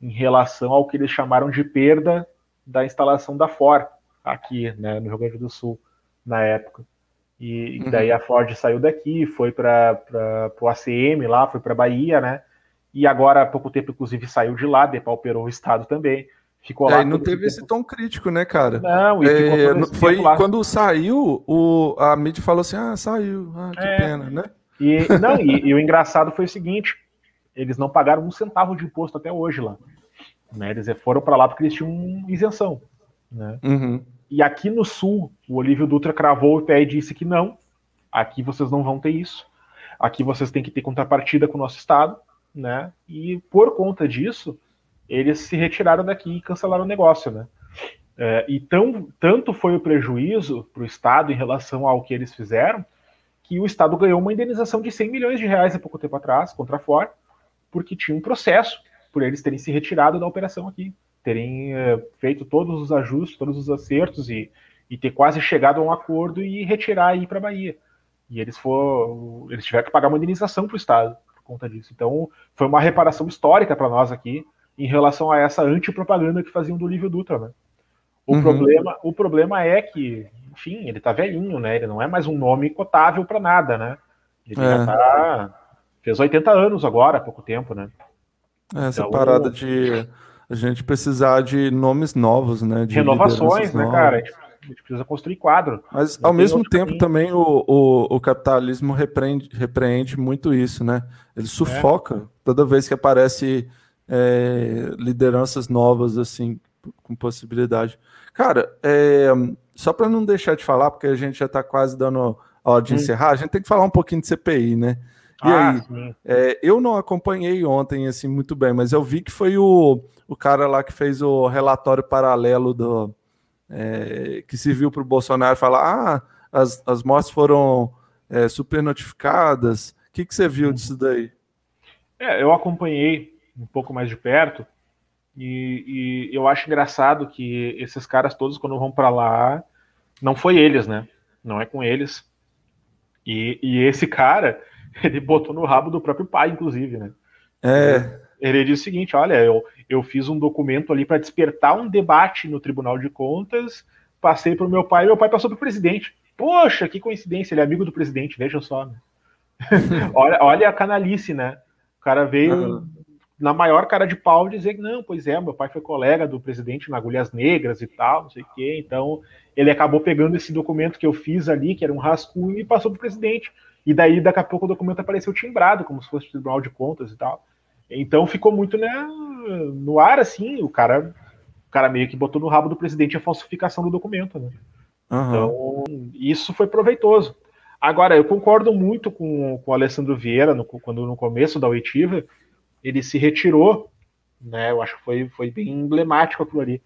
em relação ao que eles chamaram de perda da instalação da Ford aqui, né, no Rio Grande do Sul, na época. E, uhum. daí a Ford saiu daqui, foi para o ACM lá, foi para Bahia, né? E agora, há pouco tempo, inclusive, saiu de lá, depauperou o Estado também. Ficou é, lá. não teve esse tom crítico, né, cara? Não, e é, foi quando saiu, o, a mídia falou assim: ah, saiu, ah, que é. pena, né? E, não, e, e, o engraçado foi o seguinte: eles não pagaram um centavo de imposto até hoje lá. Né? Eles foram para lá porque eles tinham isenção. Né? Uhum. E aqui no sul, o Olívio Dutra cravou o pé e disse que não, aqui vocês não vão ter isso. Aqui vocês têm que ter contrapartida com o nosso Estado, né? E por conta disso, eles se retiraram daqui e cancelaram o negócio, né? É, e tão, tanto foi o prejuízo para o Estado em relação ao que eles fizeram, que o Estado ganhou uma indenização de 100 milhões de reais há pouco tempo atrás contra a Ford, porque tinha um processo por eles terem se retirado da operação aqui terem é, feito todos os ajustes, todos os acertos e, e ter quase chegado a um acordo e retirar aí para a Bahia. E eles foram, eles tiveram que pagar uma indenização para o Estado por conta disso. Então, foi uma reparação histórica para nós aqui em relação a essa antipropaganda que faziam do Lívio Dutra, né? O, uhum. problema, o problema é que, enfim, ele tá velhinho, né? Ele não é mais um nome cotável para nada, né? Ele é. já tá. Fez 80 anos agora, há pouco tempo, né? Essa então, parada de a gente precisar de nomes novos, né? De Renovações, né, cara? A gente precisa construir quadro. Mas Não ao mesmo tempo caminho. também o, o, o, capitalismo repreende, repreende muito isso, né? Ele sufoca é. toda vez que aparece é, lideranças novas, assim, com possibilidade. Cara, é, só para não deixar de falar, porque a gente já está quase dando a hora de hum. encerrar, a gente tem que falar um pouquinho de CPI, né? E ah, aí, é, eu não acompanhei ontem assim muito bem, mas eu vi que foi o, o cara lá que fez o relatório paralelo do é, que serviu para o Bolsonaro falar: ah, as, as mortes foram é, super notificadas. O que, que você viu disso daí? É, eu acompanhei um pouco mais de perto e, e eu acho engraçado que esses caras todos, quando vão para lá, não foi eles, né? Não é com eles. E, e esse cara ele botou no rabo do próprio pai, inclusive, né? É. Ele disse o seguinte: olha, eu, eu fiz um documento ali para despertar um debate no Tribunal de Contas, passei para o meu pai, meu pai passou para o presidente. Poxa, que coincidência, ele é amigo do presidente, veja só. Né? olha, olha a canalice, né? O cara veio uhum. na maior cara de pau dizer que não, pois é, meu pai foi colega do presidente na Agulhas Negras e tal, não sei o quê. Então, ele acabou pegando esse documento que eu fiz ali, que era um rascunho, e passou para o presidente. E daí, daqui a pouco, o documento apareceu timbrado, como se fosse Tribunal de Contas e tal. Então ficou muito né, no ar, assim, o cara, o cara meio que botou no rabo do presidente a falsificação do documento, né? Uhum. Então, isso foi proveitoso. Agora, eu concordo muito com, com o Alessandro Vieira, no, quando no começo da oitiva, ele se retirou, né? Eu acho que foi, foi bem emblemático aquilo ali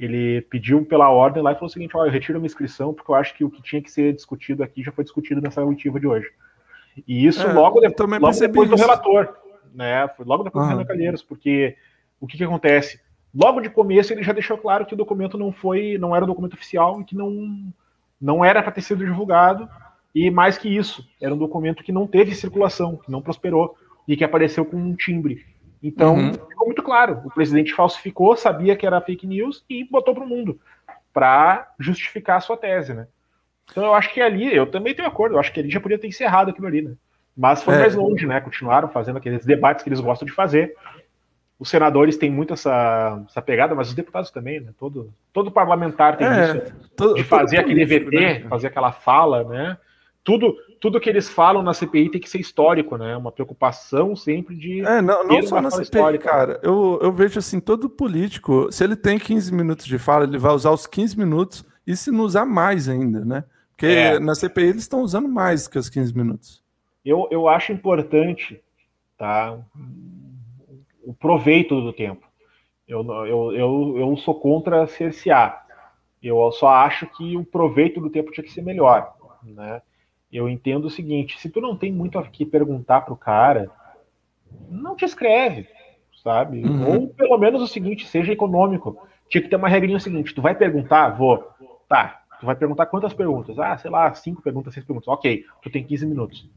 ele pediu pela ordem lá e falou o seguinte: ó, eu retiro minha inscrição porque eu acho que o que tinha que ser discutido aqui já foi discutido nessa auditiva de hoje. E isso é, logo, de, logo depois isso. do relator, né? Foi logo depois do Renan Calheiros, porque o que, que acontece? Logo de começo ele já deixou claro que o documento não foi, não era um documento oficial e que não, não era para ter sido divulgado. E mais que isso, era um documento que não teve circulação, que não prosperou e que apareceu com um timbre. Então, uhum. ficou muito claro. O presidente falsificou, sabia que era fake news e botou para o mundo para justificar a sua tese, né? Então, eu acho que ali, eu também tenho acordo, eu acho que ali já podia ter encerrado aquilo ali, né? Mas foi é. mais longe, né? Continuaram fazendo aqueles debates que eles gostam de fazer. Os senadores têm muito essa, essa pegada, mas os deputados também, né? Todo, todo parlamentar tem é, isso. Todo, de fazer aquele VT, né? fazer aquela fala, né? Tudo, tudo que eles falam na CPI tem que ser histórico, né? Uma preocupação sempre de. É, não, não só na CPI, histórica. cara. Eu, eu vejo assim, todo político, se ele tem 15 minutos de fala, ele vai usar os 15 minutos e se não usar mais ainda, né? Porque é. na CPI eles estão usando mais que os 15 minutos. Eu, eu acho importante, tá? O proveito do tempo. Eu, eu, eu, eu sou contra cercear. Eu só acho que o proveito do tempo tinha que ser melhor, né? Eu entendo o seguinte: se tu não tem muito a que perguntar pro cara, não te escreve, sabe? Uhum. Ou pelo menos o seguinte, seja econômico. Tinha que ter uma regrinha seguinte: tu vai perguntar, vou, tá. Tu vai perguntar quantas perguntas? Ah, sei lá, cinco perguntas, seis perguntas. Ok, tu tem 15 minutos.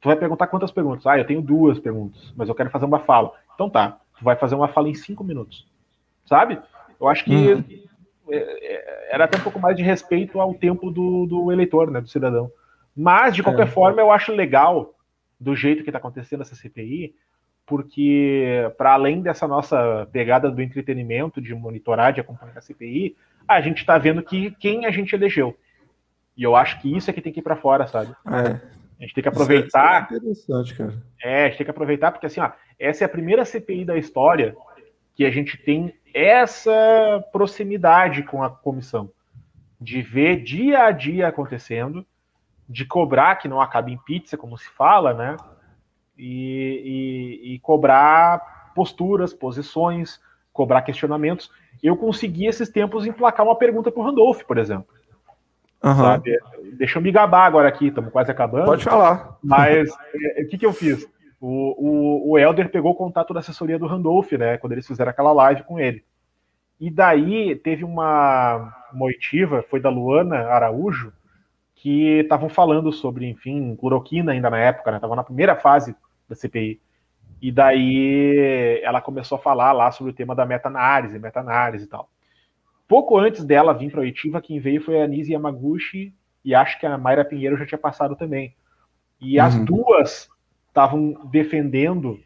Tu vai perguntar quantas perguntas? Ah, eu tenho duas perguntas, mas eu quero fazer uma fala. Então tá, tu vai fazer uma fala em cinco minutos. Sabe? Eu acho que uhum. É, é, era até um pouco mais de respeito ao tempo do, do eleitor, né, do cidadão. Mas, de qualquer é. forma, eu acho legal do jeito que está acontecendo essa CPI, porque para além dessa nossa pegada do entretenimento, de monitorar, de acompanhar a CPI, a gente está vendo que quem a gente elegeu. E eu acho que isso é que tem que ir para fora, sabe? É. A gente tem que aproveitar. É interessante, cara. É, a gente tem que aproveitar, porque assim, ó, essa é a primeira CPI da história que a gente tem essa proximidade com a comissão. De ver dia a dia acontecendo, de cobrar que não acabe em pizza, como se fala, né? E, e, e cobrar posturas, posições, cobrar questionamentos. Eu consegui esses tempos emplacar uma pergunta para o Randolph, por exemplo. Uhum. Sabe? Deixa eu me gabar agora aqui, estamos quase acabando. Pode falar. Mas é, o que, que eu fiz? O, o, o Helder pegou o contato da assessoria do Randolph, né? Quando eles fizeram aquela live com ele. E daí teve uma moitiva, foi da Luana Araújo, que estavam falando sobre, enfim, cloroquina ainda na época, né? Tava na primeira fase da CPI. E daí ela começou a falar lá sobre o tema da meta-análise, meta-análise e tal. Pouco antes dela vir para a oitiva, quem veio foi a Nise Yamaguchi e acho que a Mayra Pinheiro já tinha passado também. E uhum. as duas estavam defendendo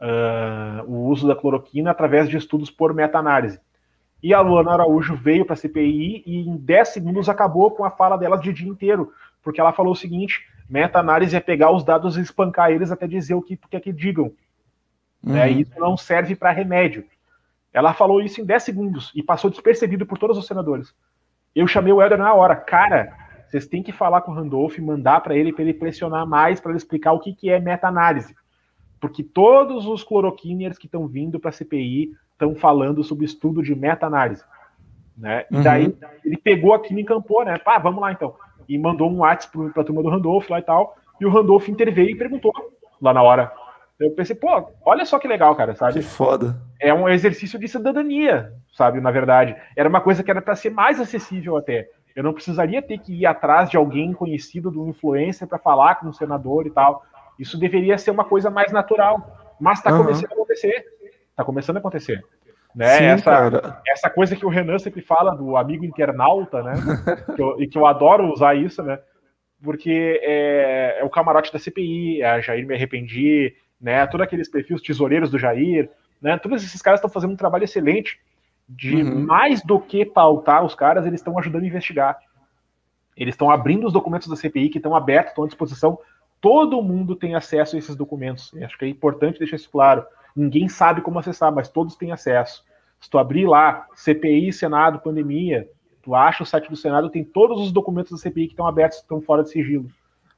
uh, o uso da cloroquina através de estudos por meta-análise. E a Luana Araújo veio para a CPI e em 10 segundos acabou com a fala dela de dia inteiro, porque ela falou o seguinte: meta-análise é pegar os dados e espancar eles até dizer o que quer que digam. Uhum. É, isso não serve para remédio. Ela falou isso em 10 segundos e passou despercebido por todos os senadores. Eu chamei o Helder na hora. Cara, vocês têm que falar com o Randolph, mandar para ele, para ele pressionar mais, para ele explicar o que, que é meta-análise. Porque todos os cloroquiners que estão vindo para a CPI estão falando sobre estudo de meta-análise. Né? E uhum. daí ele pegou aqui e encampou, né? Pá, vamos lá então. E mandou um WhatsApp para a turma do Randolph lá e tal. E o Randolph interveio e perguntou lá na hora. Eu pensei, pô, olha só que legal, cara, sabe? Que foda. É um exercício de cidadania, sabe? Na verdade, era uma coisa que era para ser mais acessível até. Eu não precisaria ter que ir atrás de alguém conhecido, do influencer, para falar com um senador e tal. Isso deveria ser uma coisa mais natural. Mas está uhum. começando a acontecer. Está começando a acontecer. Né? Sim, essa, essa coisa que o Renan sempre fala do amigo internauta, né? que eu, e que eu adoro usar isso, né? Porque é, é o camarote da CPI, é a Jair Me Arrependi, né? Todos aqueles perfis tesoureiros do Jair, né? Todos esses caras estão fazendo um trabalho excelente de uhum. mais do que pautar os caras, eles estão ajudando a investigar. Eles estão abrindo os documentos da CPI que estão abertos, estão à disposição. Todo mundo tem acesso a esses documentos. acho que é importante deixar isso claro. Ninguém sabe como acessar, mas todos têm acesso. Se tu abrir lá, CPI, Senado, pandemia, tu acha o site do Senado, tem todos os documentos da CPI que estão abertos, estão fora de sigilo.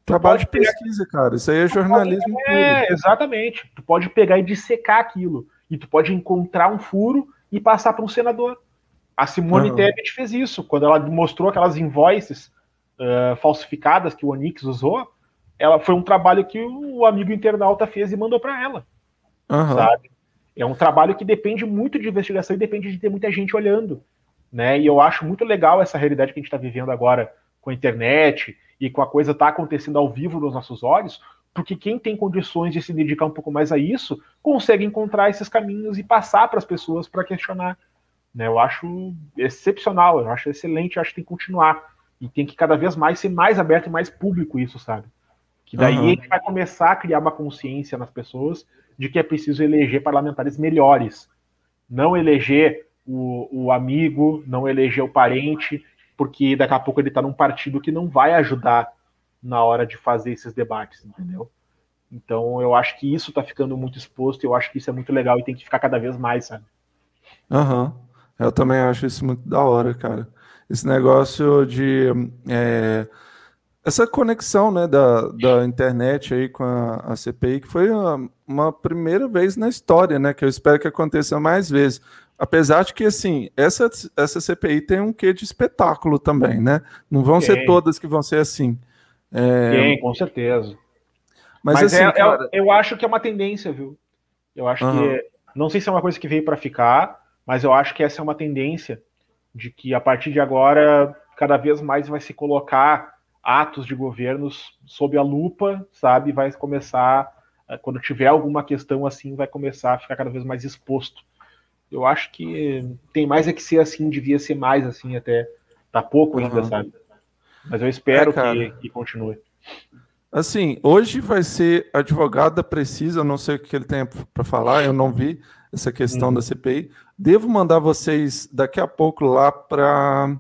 Trabalho de pesquisa, pegar... cara. Isso aí é jornalismo. É, exatamente. Tu pode pegar e dissecar aquilo. E tu pode encontrar um furo e passar para um senador. A Simone uhum. Tebet fez isso. Quando ela mostrou aquelas invoices uh, falsificadas que o Onix usou, ela foi um trabalho que o amigo internauta fez e mandou para ela. Uhum. Sabe? É um trabalho que depende muito de investigação e depende de ter muita gente olhando. Né? E eu acho muito legal essa realidade que a gente está vivendo agora com a internet e com a coisa tá acontecendo ao vivo nos nossos olhos, porque quem tem condições de se dedicar um pouco mais a isso consegue encontrar esses caminhos e passar para as pessoas para questionar. Né? Eu acho excepcional, eu acho excelente, eu acho que tem que continuar. E tem que cada vez mais ser mais aberto e mais público isso, sabe? Que daí uhum. a gente vai começar a criar uma consciência nas pessoas de que é preciso eleger parlamentares melhores. Não eleger o, o amigo, não eleger o parente, porque daqui a pouco ele está num partido que não vai ajudar na hora de fazer esses debates, entendeu? Então eu acho que isso está ficando muito exposto, eu acho que isso é muito legal e tem que ficar cada vez mais, sabe? Aham. Uhum. Eu também acho isso muito da hora, cara. Esse negócio de é, essa conexão né, da, da internet aí com a, a CPI, que foi uma, uma, primeira vez na história, né? Que eu espero que aconteça mais vezes. Apesar de que, assim, essa, essa CPI tem um quê de espetáculo também, né? Não vão tem. ser todas que vão ser assim. É... Tem, com certeza. Mas, Mas assim, é, é cara... eu acho que é uma tendência, viu? Eu acho uhum. que. Não sei se é uma coisa que veio para ficar, mas eu acho que essa é uma tendência de que a partir de agora cada vez mais vai se colocar atos de governos sob a lupa, sabe? Vai começar, eh, quando tiver alguma questão assim, vai começar a ficar cada vez mais exposto. Eu acho que tem mais é que ser assim, devia ser mais assim até. Tá pouco ainda, uhum. sabe? Mas eu espero é, que, que continue. Assim, hoje vai ser advogada precisa, não sei o que ele tem para falar, eu não vi essa questão uhum. da CPI. Devo mandar vocês daqui a pouco lá para.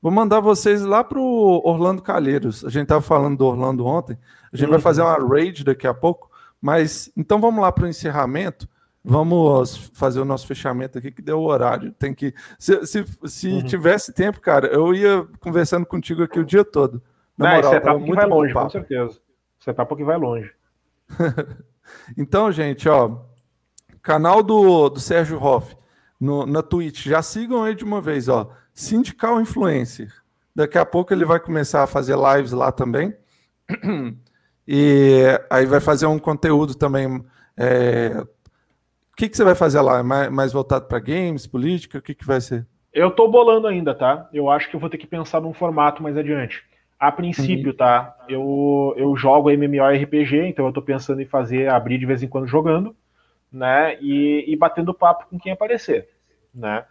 Vou mandar vocês lá para o Orlando Calheiros. A gente estava falando do Orlando ontem. A gente uhum. vai fazer uma raid daqui a pouco. Mas então vamos lá para o encerramento. Vamos fazer o nosso fechamento aqui, que deu o horário. Tem que. Se, se, se uhum. tivesse tempo, cara, eu ia conversando contigo aqui o dia todo. Na Não, moral, esse etapa que vai longe, com certeza. Essa etapa que vai longe. então, gente, ó, canal do, do Sérgio Hoff no, na Twitch, já sigam ele de uma vez, ó. Sindical Influencer. Daqui a pouco ele vai começar a fazer lives lá também. E aí vai fazer um conteúdo também. É... O que, que você vai fazer lá? Mais, voltado para games, política? O que, que vai ser? Eu tô bolando ainda, tá? Eu acho que eu vou ter que pensar num formato mais adiante. A princípio, uhum. tá? Eu, eu jogo MMORPG, então eu tô pensando em fazer, abrir de vez em quando jogando, né? E, e batendo papo com quem aparecer, né?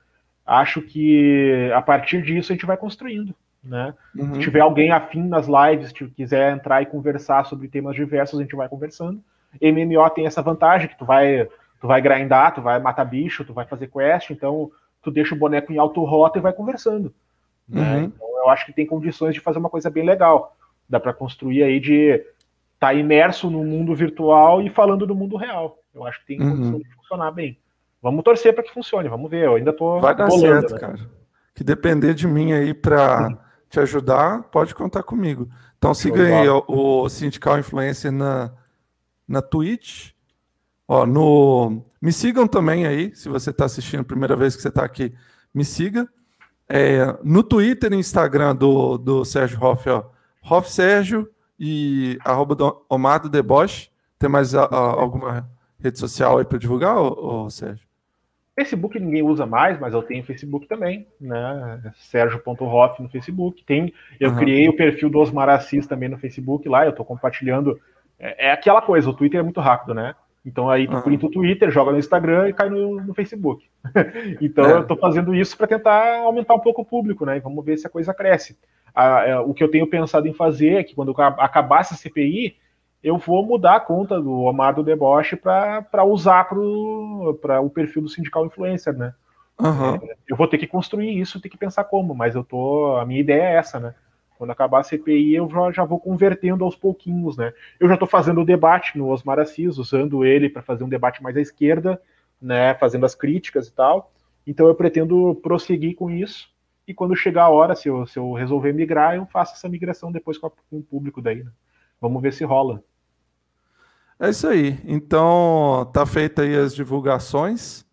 Acho que a partir disso a gente vai construindo, né? Uhum. Se tiver alguém afim nas lives, se quiser entrar e conversar sobre temas diversos, a gente vai conversando. MMO tem essa vantagem que tu vai, tu vai grindar, tu vai matar bicho, tu vai fazer quest, então tu deixa o boneco em alto rota e vai conversando. Né? Uhum. Então eu acho que tem condições de fazer uma coisa bem legal. Dá para construir aí de estar tá imerso no mundo virtual e falando do mundo real. Eu acho que tem uhum. condição de funcionar bem. Vamos torcer para que funcione, vamos ver. Eu ainda tô Vai dar bolando, certo, né? cara. Que depender de mim aí para te ajudar, pode contar comigo. Então siga aí o, o Sindical Influencer na, na Twitch. Ó, no, me sigam também aí, se você está assistindo a primeira vez que você está aqui, me siga. É, no Twitter e Instagram do, do Sérgio Hoff, ó, Hoff Sérgio e arroba do Omar do Deboche. Tem mais a, a, alguma rede social aí para divulgar, ô, ô, Sérgio? Facebook ninguém usa mais, mas eu tenho Facebook também, né? Sérgio.hoff no Facebook. Tem, eu uhum. criei o perfil do Osmar Assis também no Facebook lá, eu estou compartilhando. É, é, aquela coisa, o Twitter é muito rápido, né? Então aí tu uhum. printa o Twitter, joga no Instagram e cai no, no Facebook. então é. eu estou fazendo isso para tentar aumentar um pouco o público, né? E vamos ver se a coisa cresce. A, a, é, o que eu tenho pensado em fazer é que quando acabar essa CPI, eu vou mudar a conta do Omar do Deboche para usar para o perfil do sindical influencer, né? Uhum. Eu vou ter que construir isso, ter que pensar como, mas eu tô. A minha ideia é essa, né? Quando acabar a CPI, eu já, já vou convertendo aos pouquinhos, né? Eu já estou fazendo o debate no Osmar Assis, usando ele para fazer um debate mais à esquerda, né? Fazendo as críticas e tal. Então eu pretendo prosseguir com isso. E quando chegar a hora, se eu, se eu resolver migrar, eu faço essa migração depois com, a, com o público daí, né? Vamos ver se rola. É isso aí. Então, tá feita aí as divulgações.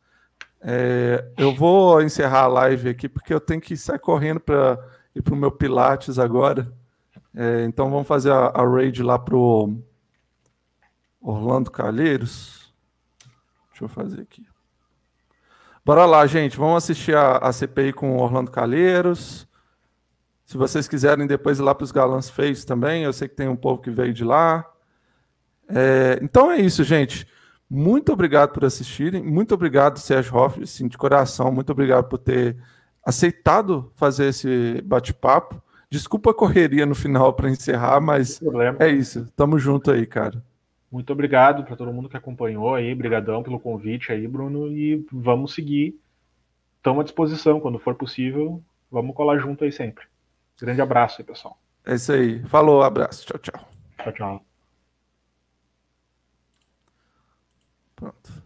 É, eu vou encerrar a live aqui porque eu tenho que sair correndo para ir para o meu Pilates agora. É, então vamos fazer a, a raid lá pro Orlando Calheiros. Deixa eu fazer aqui. Bora lá, gente. Vamos assistir a, a CPI com o Orlando Calheiros. Se vocês quiserem depois ir lá para os galãs feios também, eu sei que tem um povo que veio de lá. É, então é isso, gente. Muito obrigado por assistirem. Muito obrigado, Sérgio Hoff, assim, de coração. Muito obrigado por ter aceitado fazer esse bate-papo. Desculpa a correria no final para encerrar, mas é isso. Tamo junto aí, cara. Muito obrigado para todo mundo que acompanhou aí. Obrigadão pelo convite aí, Bruno. E vamos seguir. Estamos à disposição. Quando for possível, vamos colar junto aí sempre. Grande abraço aí, pessoal. É isso aí. Falou, abraço. Tchau, tchau. Tchau, tchau. Pronto.